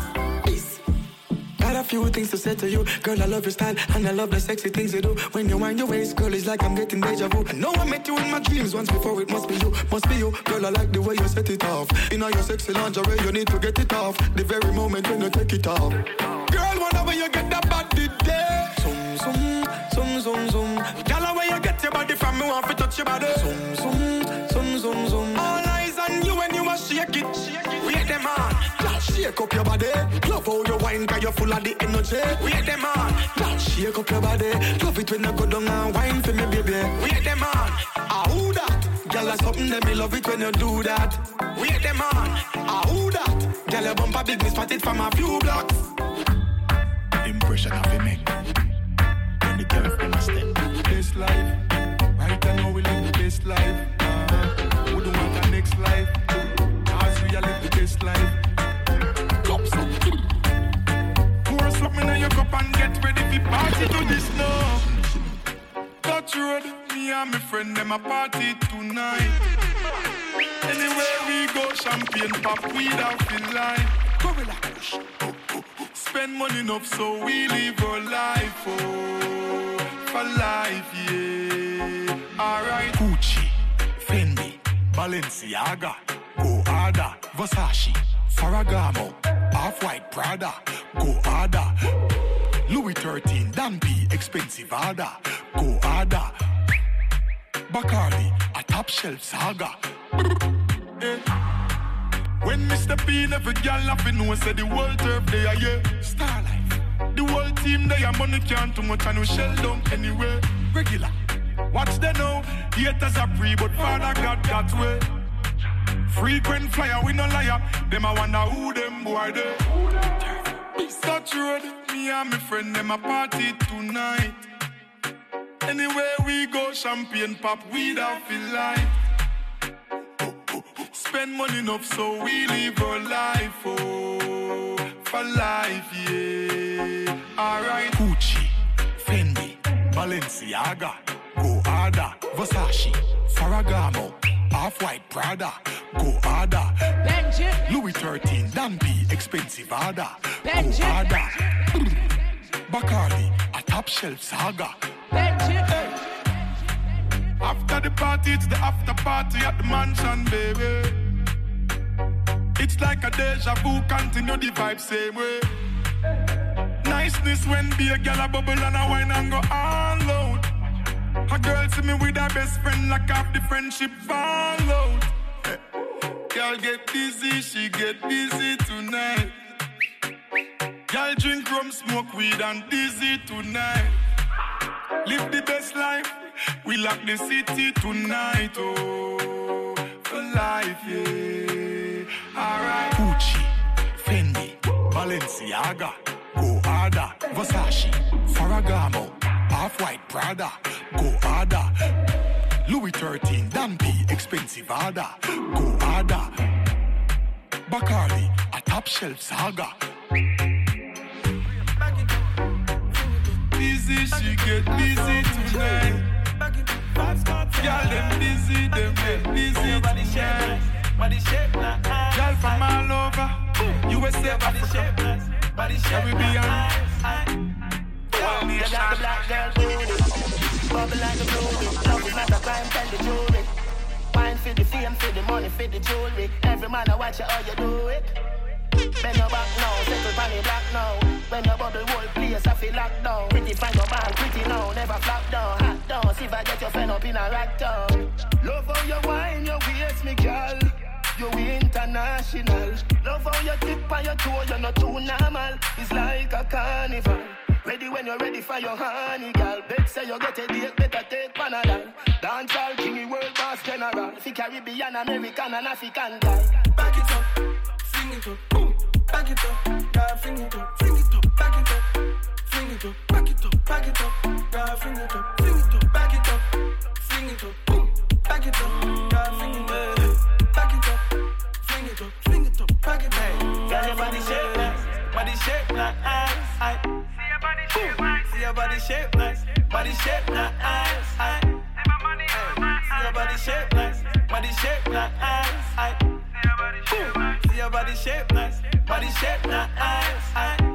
Got a few things to say to you, girl. I love your style and I love the sexy things you do. When you wind your waist, girl, it's like I'm getting deja vu. I know I met you in my dreams once before. It must be you, must be you, girl. I like the way you set it off. In all your sexy lingerie, you need to get it off. The very moment when you take it off, girl. Where you get that body there. Zoom, zoom, zoom, zoom, zoom. Want to touch your body. Zoom, zoom, zoom, zoom, zoom. All eyes on you when you are shake it. Wait them on. Shake up your body. Love how you wine, cause you're full of the energy. Wait them on. Shake up your body. Love it when you go down and wine for me, baby. Wait them on. Ah, who that? Girl, that's something that me love it when you do that. Wait them on. Ah, who that? Girl, your bumper big, me spot it from a few blocks. Impression of a make. When the girl from a step. Best life. Life. Uh, we don't want the next life. Cause we are live the best life. Pour something in your cup and get ready for party to this now. Touch road, me and my friend them a party tonight. Anywhere we go, champagne pop, weed out in line. Gorilla push. Spend money enough so we live our life, oh, for life, yeah. Alright. Gucci, Fendi, Balenciaga, Go Harder, Versace, Ferragamo, Off-White Prada, Go Harder, Louis 13, Dom P, expensive harder, Go Bacardi, a top shelf saga. When Mr. P every girl laughing, know say the world turf they are yeah. Star life. The whole team they are money can't too much and we shell down anyway. Regular. Watch them now. Haters are free, but Father God that way. Frequent flyer, we no liar. Them I wonder who them boy they. Touch road, me and my friend them a party tonight. Anywhere we go, champagne pop, weed out feel life. Spend money enough so we live our life, oh, for life, yeah. Alright. Gucci, Fendi, Balenciaga, harder. Versace, Ferragamo, Off-White Prada, go harder. Benji. Louis 13, Dom P, expensive harder. Benji. Go harder. Bacardi, a top shelf saga. Benji. After the party, it's the after party at the mansion, baby. It's like a deja vu, continue the vibe same way. Niceness when be a gal a bubble and a wine and go all out. A girl see me with her best friend, like half the friendship fall out. Eh. Girl get busy, she get busy tonight. Girl drink rum, smoke weed and dizzy tonight. Live the best life, we lock the city tonight, oh, for life, yeah. Alright. Gucci, Fendi, Balenciaga, go harder. Versace, Ferragamo, Off-White Prada, go harder. Louis 13, Dom P, expensive harder, go harder. Bacardi, a top shelf saga. Busy, she get busy tonight. Girl, them busy, them get busy tonight. Girl from all over, USA, Africa, Caribbean. All You got the black girl booty. Bubble like a blueberry. Love is not a the jury. Wine the fame, the money, the jewelry. Every man I watch how you do it. Bend your back now, settle on the black now. When your bubble whole place, I feel locked down. Pretty fine, go ball, pretty now, never flop down. Hot down, see if I get your friend up in a rack down. Love how you wine, your waist, me girl. You international. Love how you tip on your toe, you're not too normal. It's like a carnival. Ready when you're ready for your honey, girl. Bet say you get a date, better take Panadol. Dance all kingy world boss general. Fi Caribbean, American, and African guy. Back it up, fling it up, boom. Back it up, girl, fling it up, fling it up, back it up, fling it up, back it up, back it up, girl, fling it up, fling it up, back it up, fling it up, boom. Back it up, girl, fling it up, fling it up, back it up. Girl, your body shape nice, body shape nice, I. See your body shape nice, body shape nice, I. See your body shape nice, body shape nice, I. See your body shape nice, body shape nice, I.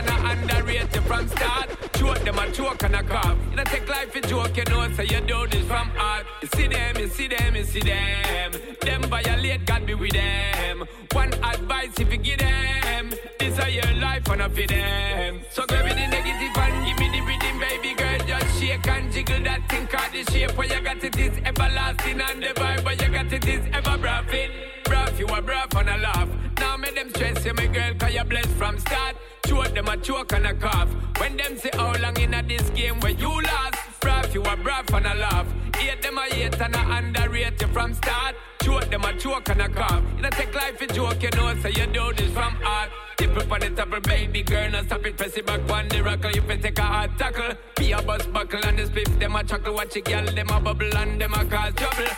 and a underrate you from start. Choke them a choke and a cough. You know take life a joke, you know, so you do this from heart. You see them, you see them, you see them. Them violate, God be with them. One advice if you give them. This is your life and a for them. So grab me the negative and give me the rhythm, baby girl. Just shake and jiggle that thing, cause the shape where you got it is everlasting and the vibe where you got it is ever braffing. Braff, you a braff and a laugh. Now make them stress you, my girl, cause you're blessed from start. Choke them a choke and a cough. When them say how long in a this game where you lost. Braff, you a braff and a laugh. Hate them a hate and a underrate you from start. Choke them a choke and a cough. You know take life a joke, you know, so you do this from heart. Tip up on the top, baby girl, now stop it, press it back one the rockle. You can take a hard tackle. Be a bus buckle and the spliff, them a chuckle. Watch a girl, them a bubble and them a cause trouble.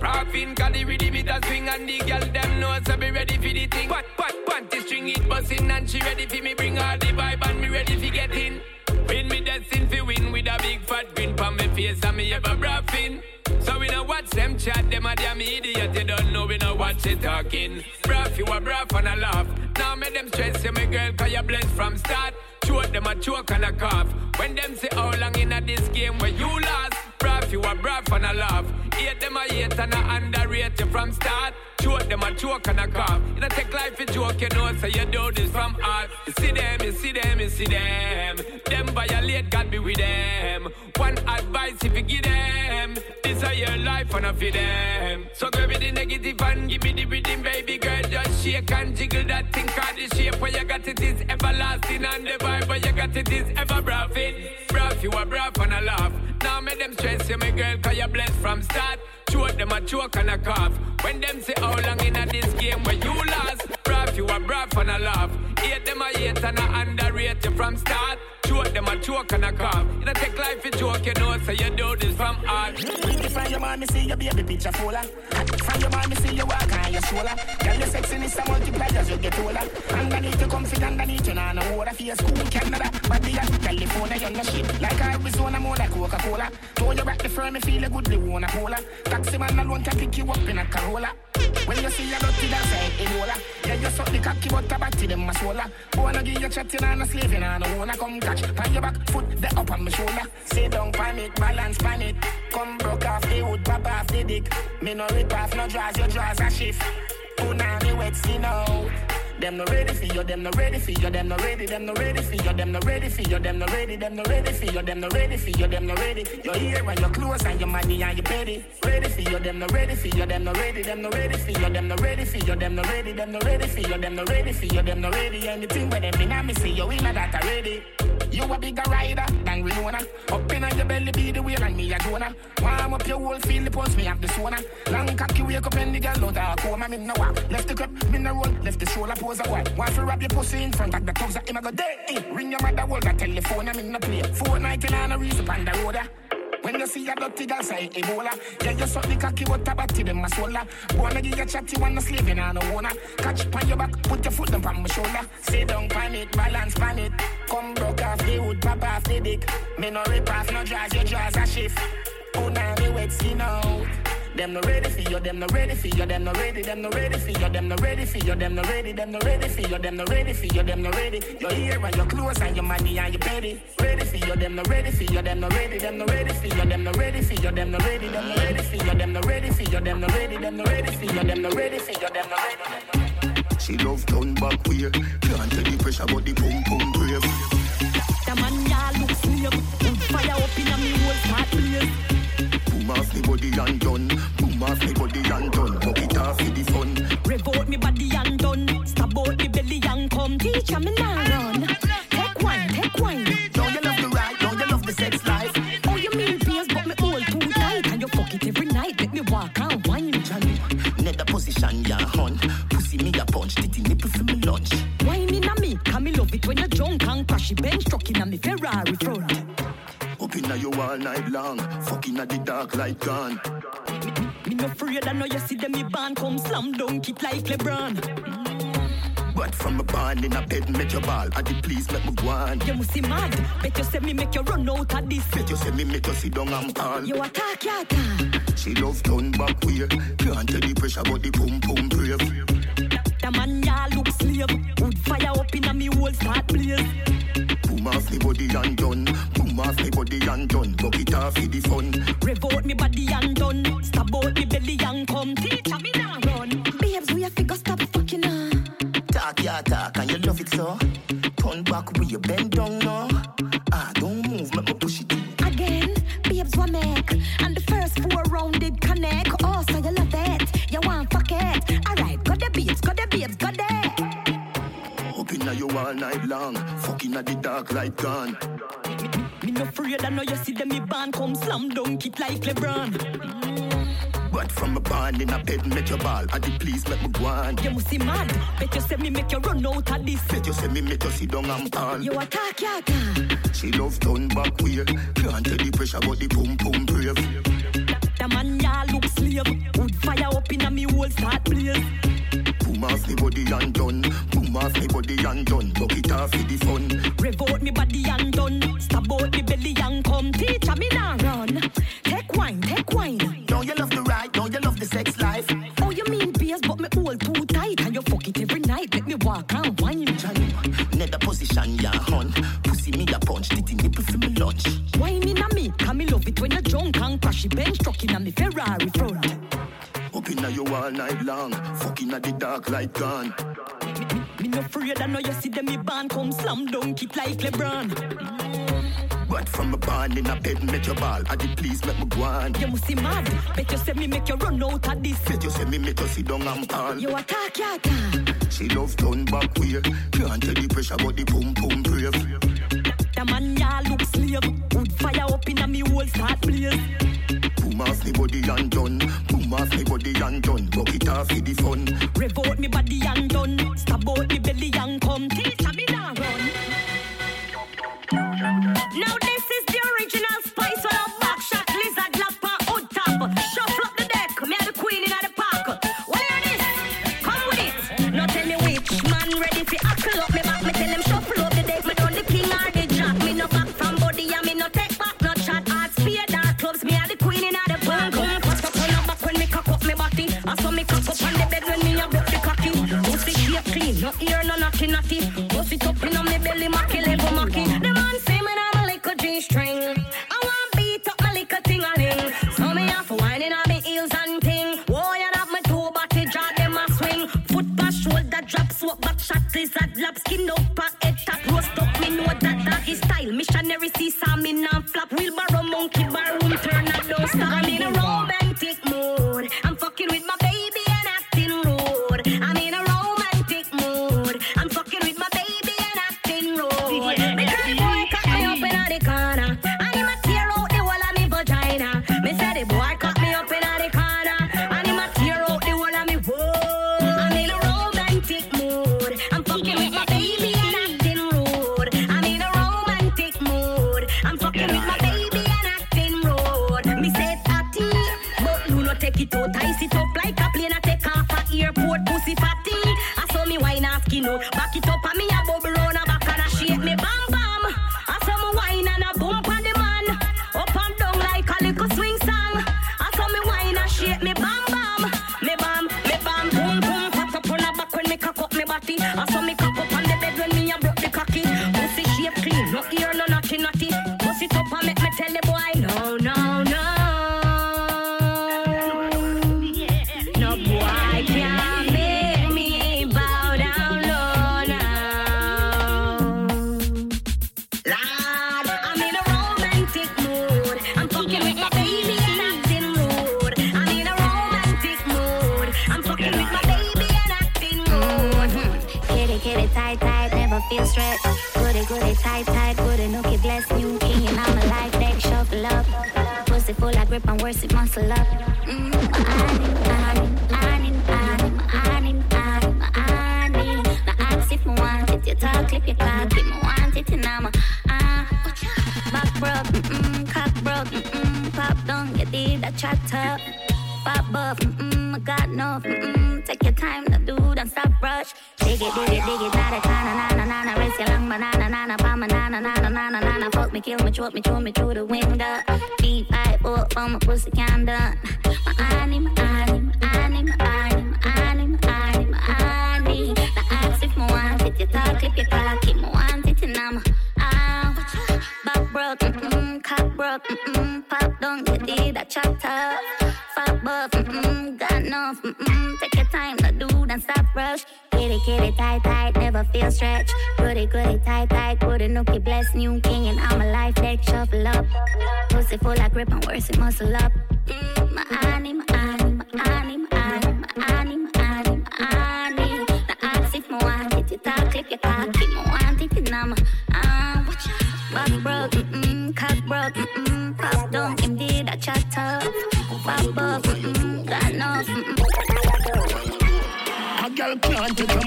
Profin, cause the rhythm it a swing and the girl them know so be ready for the thing. What, what, panty string it bustin' and she ready for me bring all the vibe and me ready for get in. Win me destined fi win with a big fat grin pon me face and me ever braffin'. So we no watch them chat, them a damn idiot. You don't know we no watch it talking. Braff, you a braff and a laugh. Now make them stress you, me girl, cause you blessed from start. Choke them a choke and a cough. When them say how long in a this game where you lost. Braff, you a bruv and a love. Hate them a hate and a underrate you from start. Choke them a choke and a cough. You know take life a joke, you know, so you do this from heart. You see them, you see them, you see them. Them violate, God be with them. One advice if you give them. This is your life and I feed them. So me the negative and give me the rhythm, baby girl. Just shake and jiggle that thing, cause the shape where you got it is everlasting and the vibe where you got it is ever bruv it. Bruv, you a bruv and a laugh. Now make them stress you, my girl, cause you're blessed from start. Choke them a choke and a cough. When them say how long in a this game where you lost. Bruv, you a bruv and a laugh. Hate them a hate and a underrate you from start. Choke them a choke and a cough. You know take life a joke, you know, so you do this from heart. From your me see your baby picture fuller. From your me see you walk on your shoulder. Girl, your sexiness a multiply as you get older. Underneath you comfy, underneath you nah no water. For your school, Canada, but the California, you're no shit. Like Arizona, more like Coca-Cola. Throw you back the firm, me feel a good, they wanna cola. Taxi man alone can pick you up in a Corolla. When you see a dirty dance, say Ebola. Yeah, you suck the cocky, but a batty, them a swola. Wanna give you chatting and a slaving and a wanna come catch. Pan your back, foot the up on my shoulder. Sit down, pan it, balance, pan it. Come broke off the wood, pop off the dick. Me no rip off, no draws, your draws a shift. Me wet skin out. Them no ready for you, them no ready for you, them no ready, them no ready for you, them no ready for you, them no ready, them no ready for you, them no ready for you, them no ready. Your ear and your clothes and your money and your petty. Ready for you, them no ready for you, them no ready, them no ready for you, them no ready for you, them no ready, them no ready for you, them no ready for you, them no ready. Anything where them in me see you in that already. You a bigger rider than Winona. Up in your belly be the wheel and me a Jonah. Warm up your whole field, the post me have the sauna. Long cocky wake up and the girl out of coma. Me no walk. Left the cup, me no roll. Left the shoulder pose a white. Want to wrap your pussy in front of the thugs that him a go. Eh, Ring your mother, hold that telephone, I'm in the play. Fortnite and a reason on the road. When you see a dirty girl say Ebola Yeah, you suck the cocky but a batty them a swola Wanna give you chatty, wanna slave and I no wanna Catch pan your back, put your foot down on my shoulder Sit down pan it, balance pan it Come broke off the wood, pop off the dick Me no rip off, no draws, your draws a shift Puna me wet skin out them no ready for you, them no ready for you, them no ready, them no ready for you, them no ready for you, them no ready, them no ready for you, them no ready for you, them no ready. Your ear and your clothes and your money and your petty. Ready for you, them no ready for you, them no ready, them no ready for you, them no ready for you, them no ready, them no ready for you, them no ready for you, them no ready, them no ready for you, them no ready for you, them no ready. She love turn back way. Can't tell the pressure, but the pum pum brave. The man ya look slave. Put fire up in a me whole start blaze. Boom off me body and done. Boom off me body and done. Buck it off for the fun. Rev out me body and done. Stab out me belly and come. Teacher me now run. Take one, take one. Don't you love the ride? Don't you love the sex life? Oh, you mean beers, but me all too tight. And you fuck it every night. Let me walk and wine. Johnny. Net the position, ya hun. Pussy me a punch, titty nipple for me lunch. Wine in a me. Come me love it when you're drunk and crash it bench truck in a me Ferrari front. Up inna you all night long. Fucking at the dark light gone. Me no afraid I know you see them me band come slam dunk it like LeBron. But from a barn in a bed, make your ball. I did please make me go on. You must see mad. Bet you say me make you run out of this. Bet you say me make you sit down and call. You attack, you attack. She love turn back way. Can't tell the pressure, but the pum pum brave. The man ya look slave. Wood fire up in a me whole start blaze. Boom off me body and done. Boom off me body and done. Buck it off for the fun. Rev out me body and done. Stab out me belly and come. Teacher me now run. Babes, we have to go stop fucking her. Talk ya talk and you love it so. Turn back with you bend down now. The babes, got the babes, got the. Up inna you all night long. Fucking at the dark light gone. Me no afraid I know you see them me band come slam dunk it like LeBron. But from a barn in a bed, make your ball. I did please make me go on. You must see mad. Bet you say me make you run out of this. Bet you say me make you sit down and call. You attack, you attack. She love turn back way. Can't tell the pressure, but the pum pum brave. The man ya look slave. Wood fire up in a me whole start blaze. Boom off me body and done. Boom off me body and done. Bucket off for the fun. Revolt me body and done. Stab out me belly and come. Teacher me now run. Take wine, take wine. Don't you love the ride? Don't you love the sex life? Oh, you mean beers, but me hold too tight. And you fuck it every night. Let me walk and wine. Johnny, nether position, ya yeah, hun. Pussy me a punch. Titty nipple for me lunch. Wine in a me. Come me love it when you drunk and crash crashy bench. Trucking on me Ferrari front. Inna you all night long. Fucking at the dark light gone. Me, no afraid, I know you see them, me band come slam dunk it like LeBron. But from a band in a bed, met your ball. I did please make me go on. You must see mad. Bet you say me make you run out of this. Bet you say me make you sit down and call. You attack, you attack. She love turn back way. Can't tell the pressure, but the boom boom brave. The man ya look slave. put fire up in a me whole start blaze. Boom off me body and done. Boom off me body and done. Buck it off the fun. rev Revolt me body and done. Stab out me belly and come. Till me now run. Now this is the original. No ear, no knocking, nothing.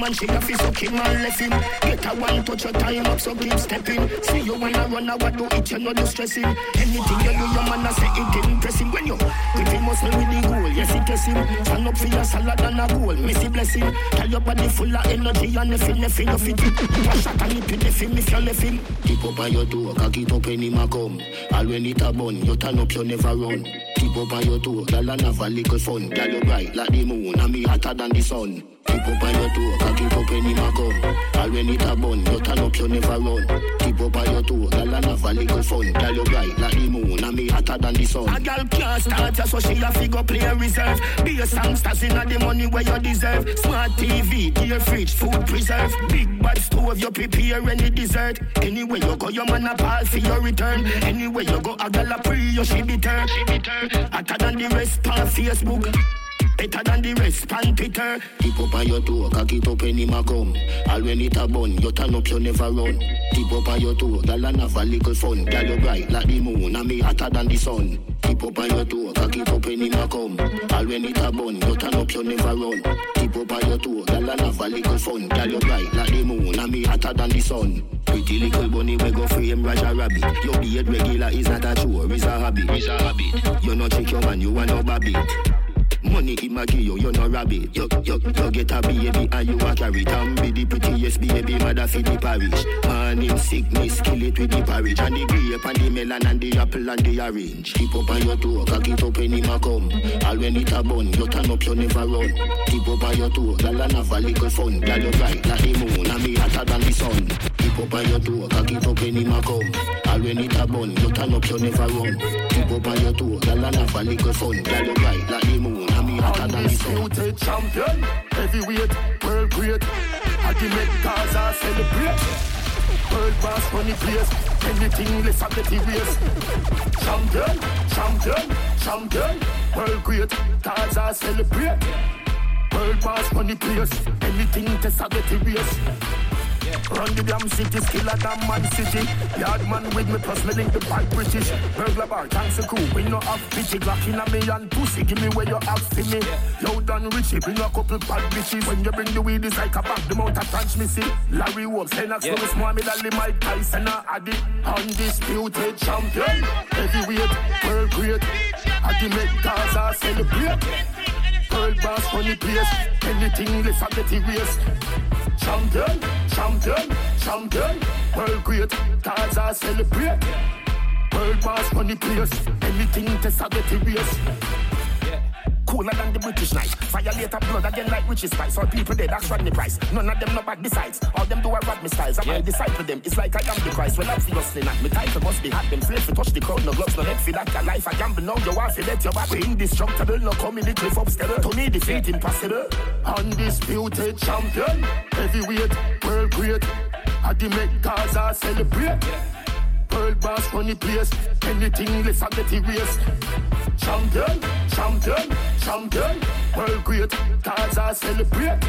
man, she a fi suck him and left him. Get a one touch your time up, so keep stepping. See you wanna run, I what do it, you know the stressing. Anything you do, your man a say it impressing. When you with him, must with the goal, yes it is him. Stand up for your salad and a goal, missy blessing. Tell your body full of energy and if nothing, nothing of it. Wash out and nip it, if him, if you left him. Keep up on your door, cock get up any man come. All when it a bun, you turn up, you never run. Keep up on your toe, girl, and have a little fun. Girl, you bright like the moon, and me hotter than the sun. Keep up on your toe, cock it up any ma come. All when it a bun, you turn up, you never run. Keep up on your toe, girl and have a little fun. Girl you bright like the moon, and me hotter than the sun. A girl can't start ya, so she a figure play a reserve. Be a songsters inna the money where you deserve. Smart TV, gear fridge, food preserve. Big bad stove, you prepare any dessert. Anywhere you go, your man a pal for your return. Anywhere you go, a girl a pre, you she be turn. She be turn. Hotter than the rest on Facebook. Better than the rest, pan Peter. Keep up on your toe, cock it up any ma come. All when it a bun, you turn up, you never run. Keep up on your toe, girl and have a little fun. Girl you bright like the moon, and me hotter than the sun. Keep up on your toe, cock it up any ma come. All when it a bun, you turn up, you never run. Keep up on your toe, girl and have a little fun. Girl you bright like the moon, and me hotter than the sun. Pretty little bunny we go frame Roger Rabbit. Your beard regular is not a chore, it's a habit. It's a habit. You no check your man, you want no babbit. Money in my give you, you no rabbit. You, you, you get a baby and you a carry. And be the prettiest baby mother for the parish. Man him sickness, kill it with the porridge. And the grape and the melon and the apple and the orange. Keep up on your toe, cock it up any ma come. All when it a bun, you turn up, you never run. Keep up on your toe, girl and have a little fun. Girl you bright like the moon and me hotter than the sun. Keep up on your toe, cock it up any ma come. All when it a bun, you turn up, you never run. Keep up on your toe, girl and have a little fun. Girl you bright like the moon and me hotter than the sun. Undisputed champion, heavyweight, world great. I can make Gaza celebrate. World boss money place, anything less of the waste. Champion, champion, champion, world great. Gaza celebrate. World boss money place, anything less of the waste. Run the damn city, skiller damn man city. Yard man with me, plus me link the bad British. Burglar bar, cancer crew, we no have pity. Glock in a me and pussy, give me where you have for me. Yo, done Richie, bring a couple bad bitches. When you bring the weed, it's like a bag, the mount of touch me see. Larry Wolf, Lennox, yeah. Lewis, Muhammad Ali, Mike Tyson, a Addy. Undisputed champion, heavyweight, world great. Addy make Gaza celebrate. World boss, money place, anything less of the waste. Champion, champion, champion, world great, Gaza celebrate. World boss money place, anything to get erase. Cooler than the British knife. Violate a blood again like witches spice. All people dead, that's Rodney Price. None of them no bad besides. All them do rob me styles. I might disciple them. It's like I am the Christ. Well, obviously not. Me title must be hot. Them slave to touch the crowd. No gloves, no head for that. A life I gamble now. You want to let your back. We indestructible. No come in the cliff upstairs. To me, defeat impossible. Undisputed champion. Heavyweight, world great. I the make Gaza celebrate. World boss money place. Anything less I get erased. Champion, champion, champion. World great, Gaza celebrate.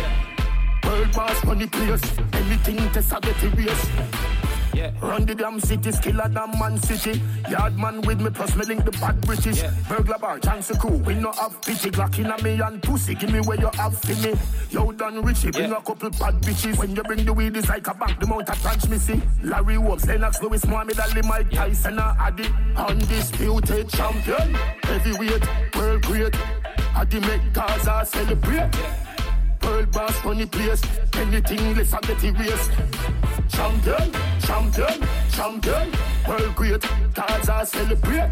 World boss money place. Anything to get erased. Yeah. Run the damn city, skiller damn man city. Yard man with me, plus me link the bad British. Yeah. Burglar bar, chance crew, we no have pity. Glock in a me and pussy, give me where you have for me. Yo, done Richie, bring yeah. a couple bad bitches. When you bring the weed, it's like a bag, the mount of punch me see. Larry Wolves, Lennox, Lewis, Muhammad Ali, Mike Tyson, a Addy. Undisputed champion, heavyweight, world great. Addy make Gaza celebrate. World boss money place, anything less I get erased. Champion, champion, champion, world great, Gaza celebrate.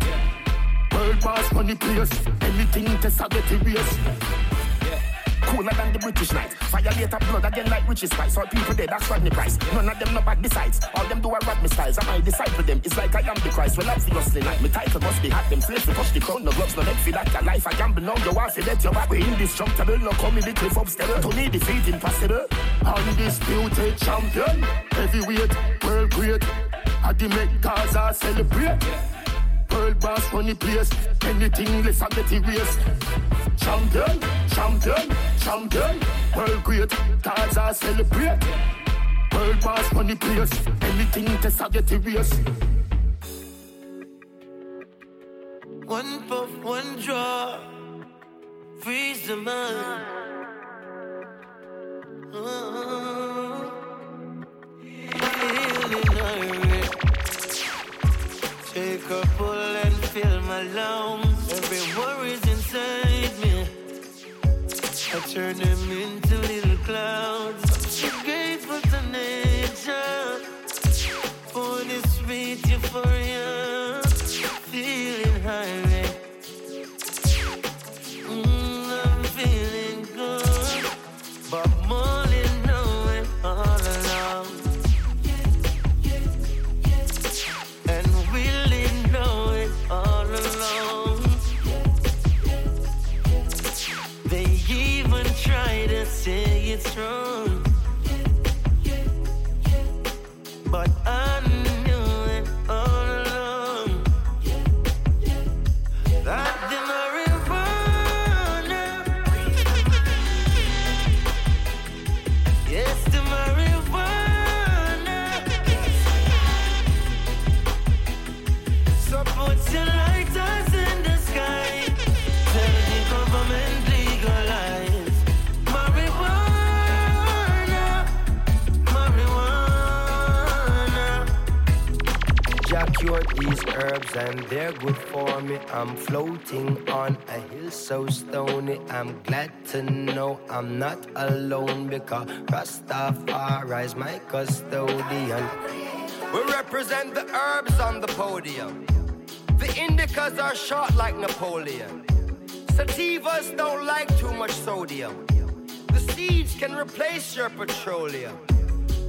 World boss money place, anything to get erased. Cooler than the British night. Violate a blood again like witches spice. All people dead, that's Rodney Price. None of them no bad besides. All them do are me styles. I might disciple them. It's like I am the Christ. Well, obviously not. Me title must be hot. Them slave to touch the crown. No gloves, no head for that. A life I gamble now. You want to let your back. We indestructible. No come in the cliff upstairs. To me, defeat impossible. Undisputed champion. Heavyweight, world great. I the make Gaza celebrate. World boss money place. Anything less I get erased. Champion, champion, champion. World great, Gaza celebrate. World boss money place. Anything to get erased. One puff, one draw, freeze the mind. Oh, feeling irate. Take a pull and fill my lungs. Every worry's inside me. I turn them into little clouds. Grateful to nature for this sweet euphoria. Feeling high. They're good for me. I'm floating on a hill so stony. I'm glad to know I'm not alone because Rastafari is my custodian. We represent the herbs on the podium. The indicas are short like Napoleon. Sativas don't like too much sodium. The seeds can replace your petroleum.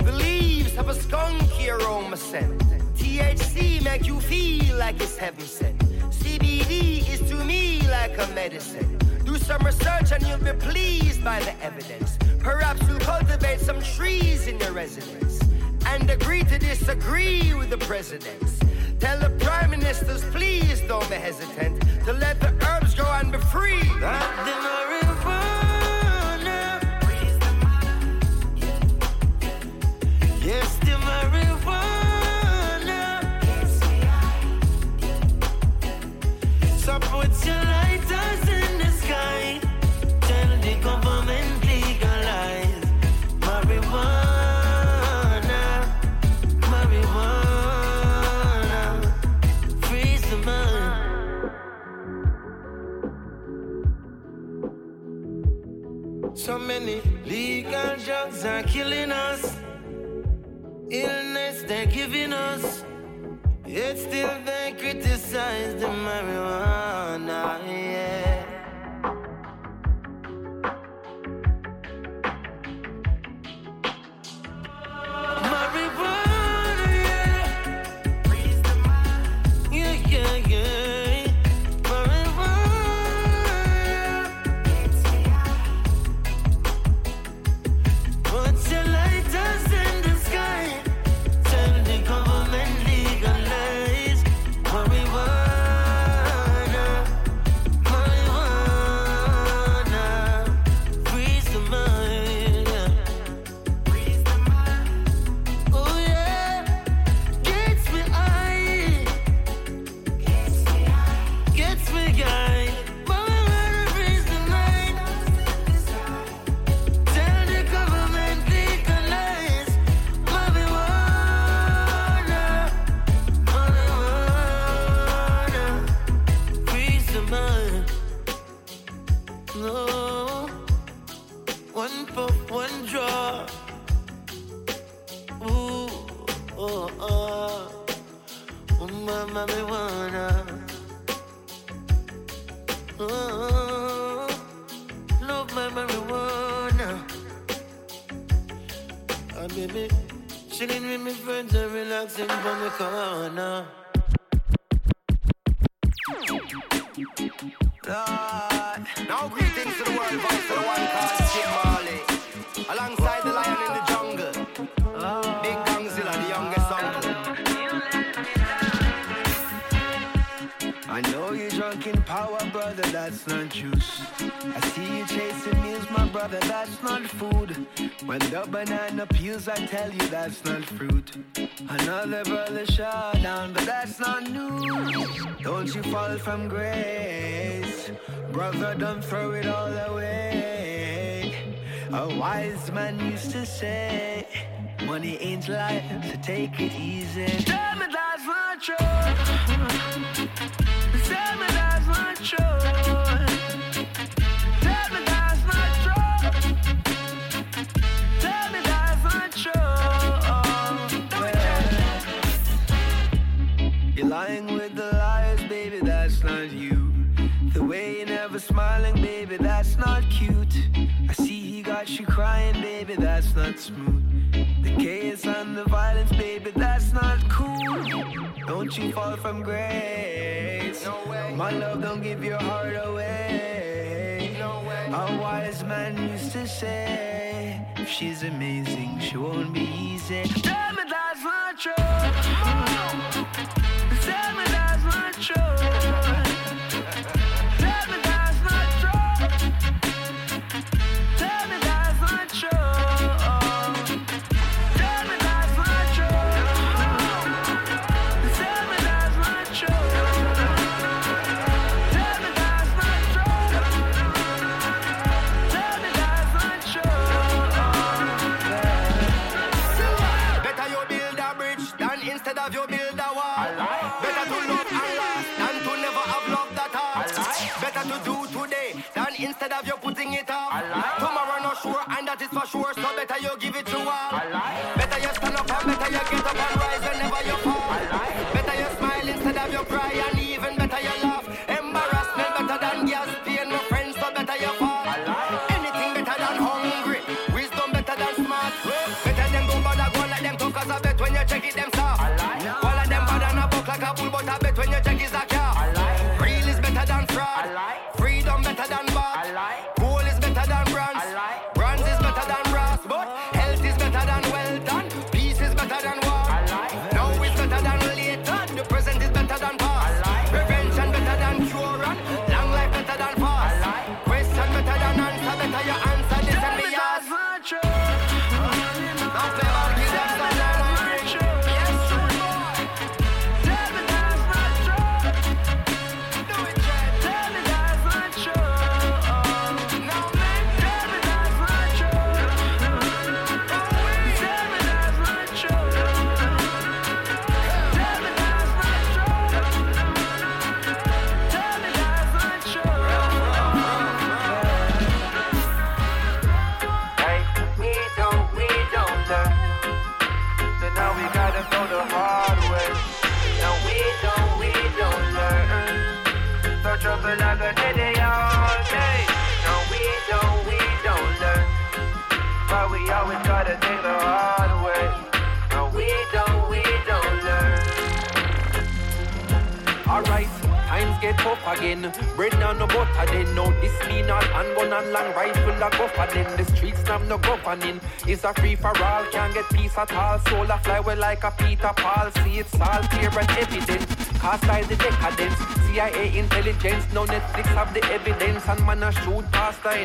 The leaves have a skunky aroma scent. THC make you feel like it's heaven sent. CBD is to me like a medicine. Do some research and you'll be pleased by the evidence. Perhaps you'll cultivate some trees in your residence and agree to disagree with the presidents. Tell the prime ministers, please don't be hesitant to let the herbs go and be free. Drugs are killing us. Illness they're giving us. Yet still they criticize the marijuana. Yeah. From grace. Brother, don't throw it all away. A wise man used to say, Money ain't life, so take it easy. From grace. No way. My love, don't give your heart away.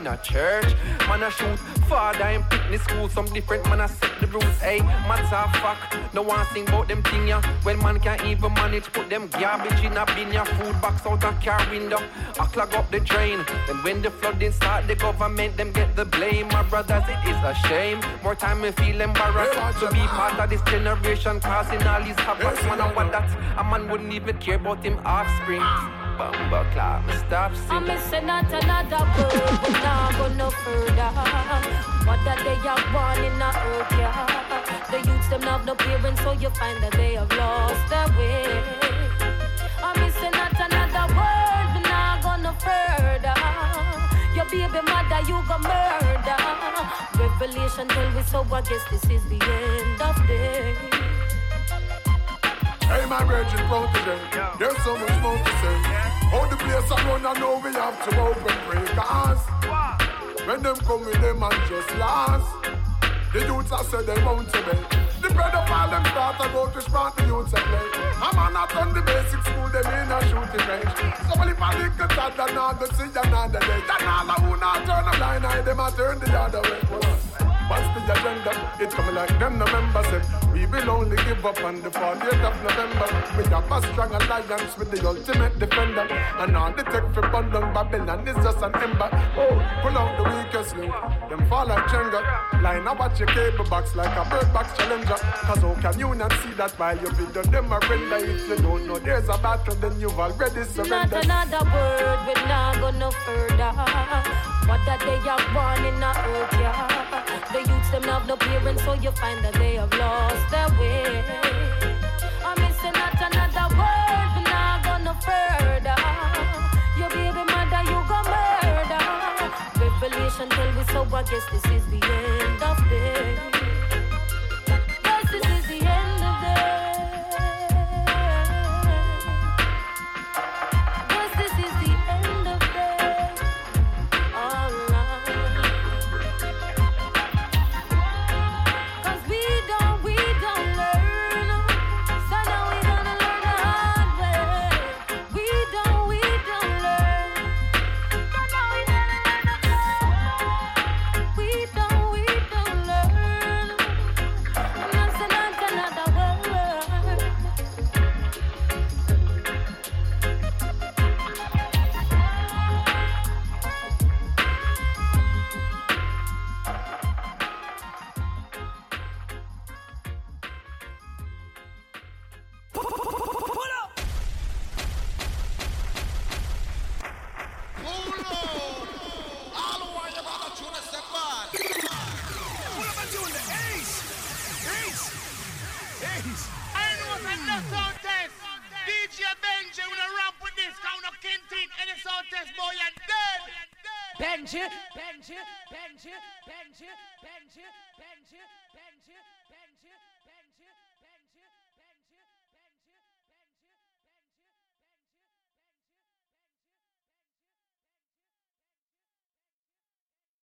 In a church. Man a shoot father in picnic school. Some different man a set the rules. Hey, man's a fuck. No one sing about them thing ya. When man can't even manage, put them garbage in a bin ya. Food box out a car window. I clog up the drain. Then when the flooding start, the government them get the blame. My brothers, it is a shame. More time we feel embarrassed to be part of this generation causing all these havoc. Man, I want that a man wouldn't even care about him offspring. Bumba clap, stop I'm singing. missing out another word, but now go no further. What that they are born in a earth, yeah. The youths them have no parents, so you find that they have lost their way. I'm missing out another word, but now go no further. Your baby mother, you go murder. Revelation tell me so, I guess this is the end of day. Hey, my virgin protege, there's so much more to say. How the place I run, I know we have to open breakers. When them come with them and just last. The youths I said they want to be. The bread of all them start to go to smart the youths and play. I'm on not on the basic school, them in a shooting range. So well, if I think a tad, then I'll go see another day. Then all I who not turn a blind eye, them I turn the other way. What's the agenda? It coming like them November said. We will only give up on the 40th of November. We have a strong alliance with the ultimate defender. And all the tech for bundle Babylon is just an ember. Oh, pull out the weakest link. Them fall like Jenga. Line up at your cable box like a bird box challenger. Cause how can you not see that while you video them a render? If you don't know there's a battle, then you've already surrendered. Not another word, we not go no further. What that they are born in a earth, yeah. The youths them have no parents, so you find that they have lost their way. I'm missing not another word, we further. Your baby mother, you murder. Revelation tell me so, I guess this is the end of day.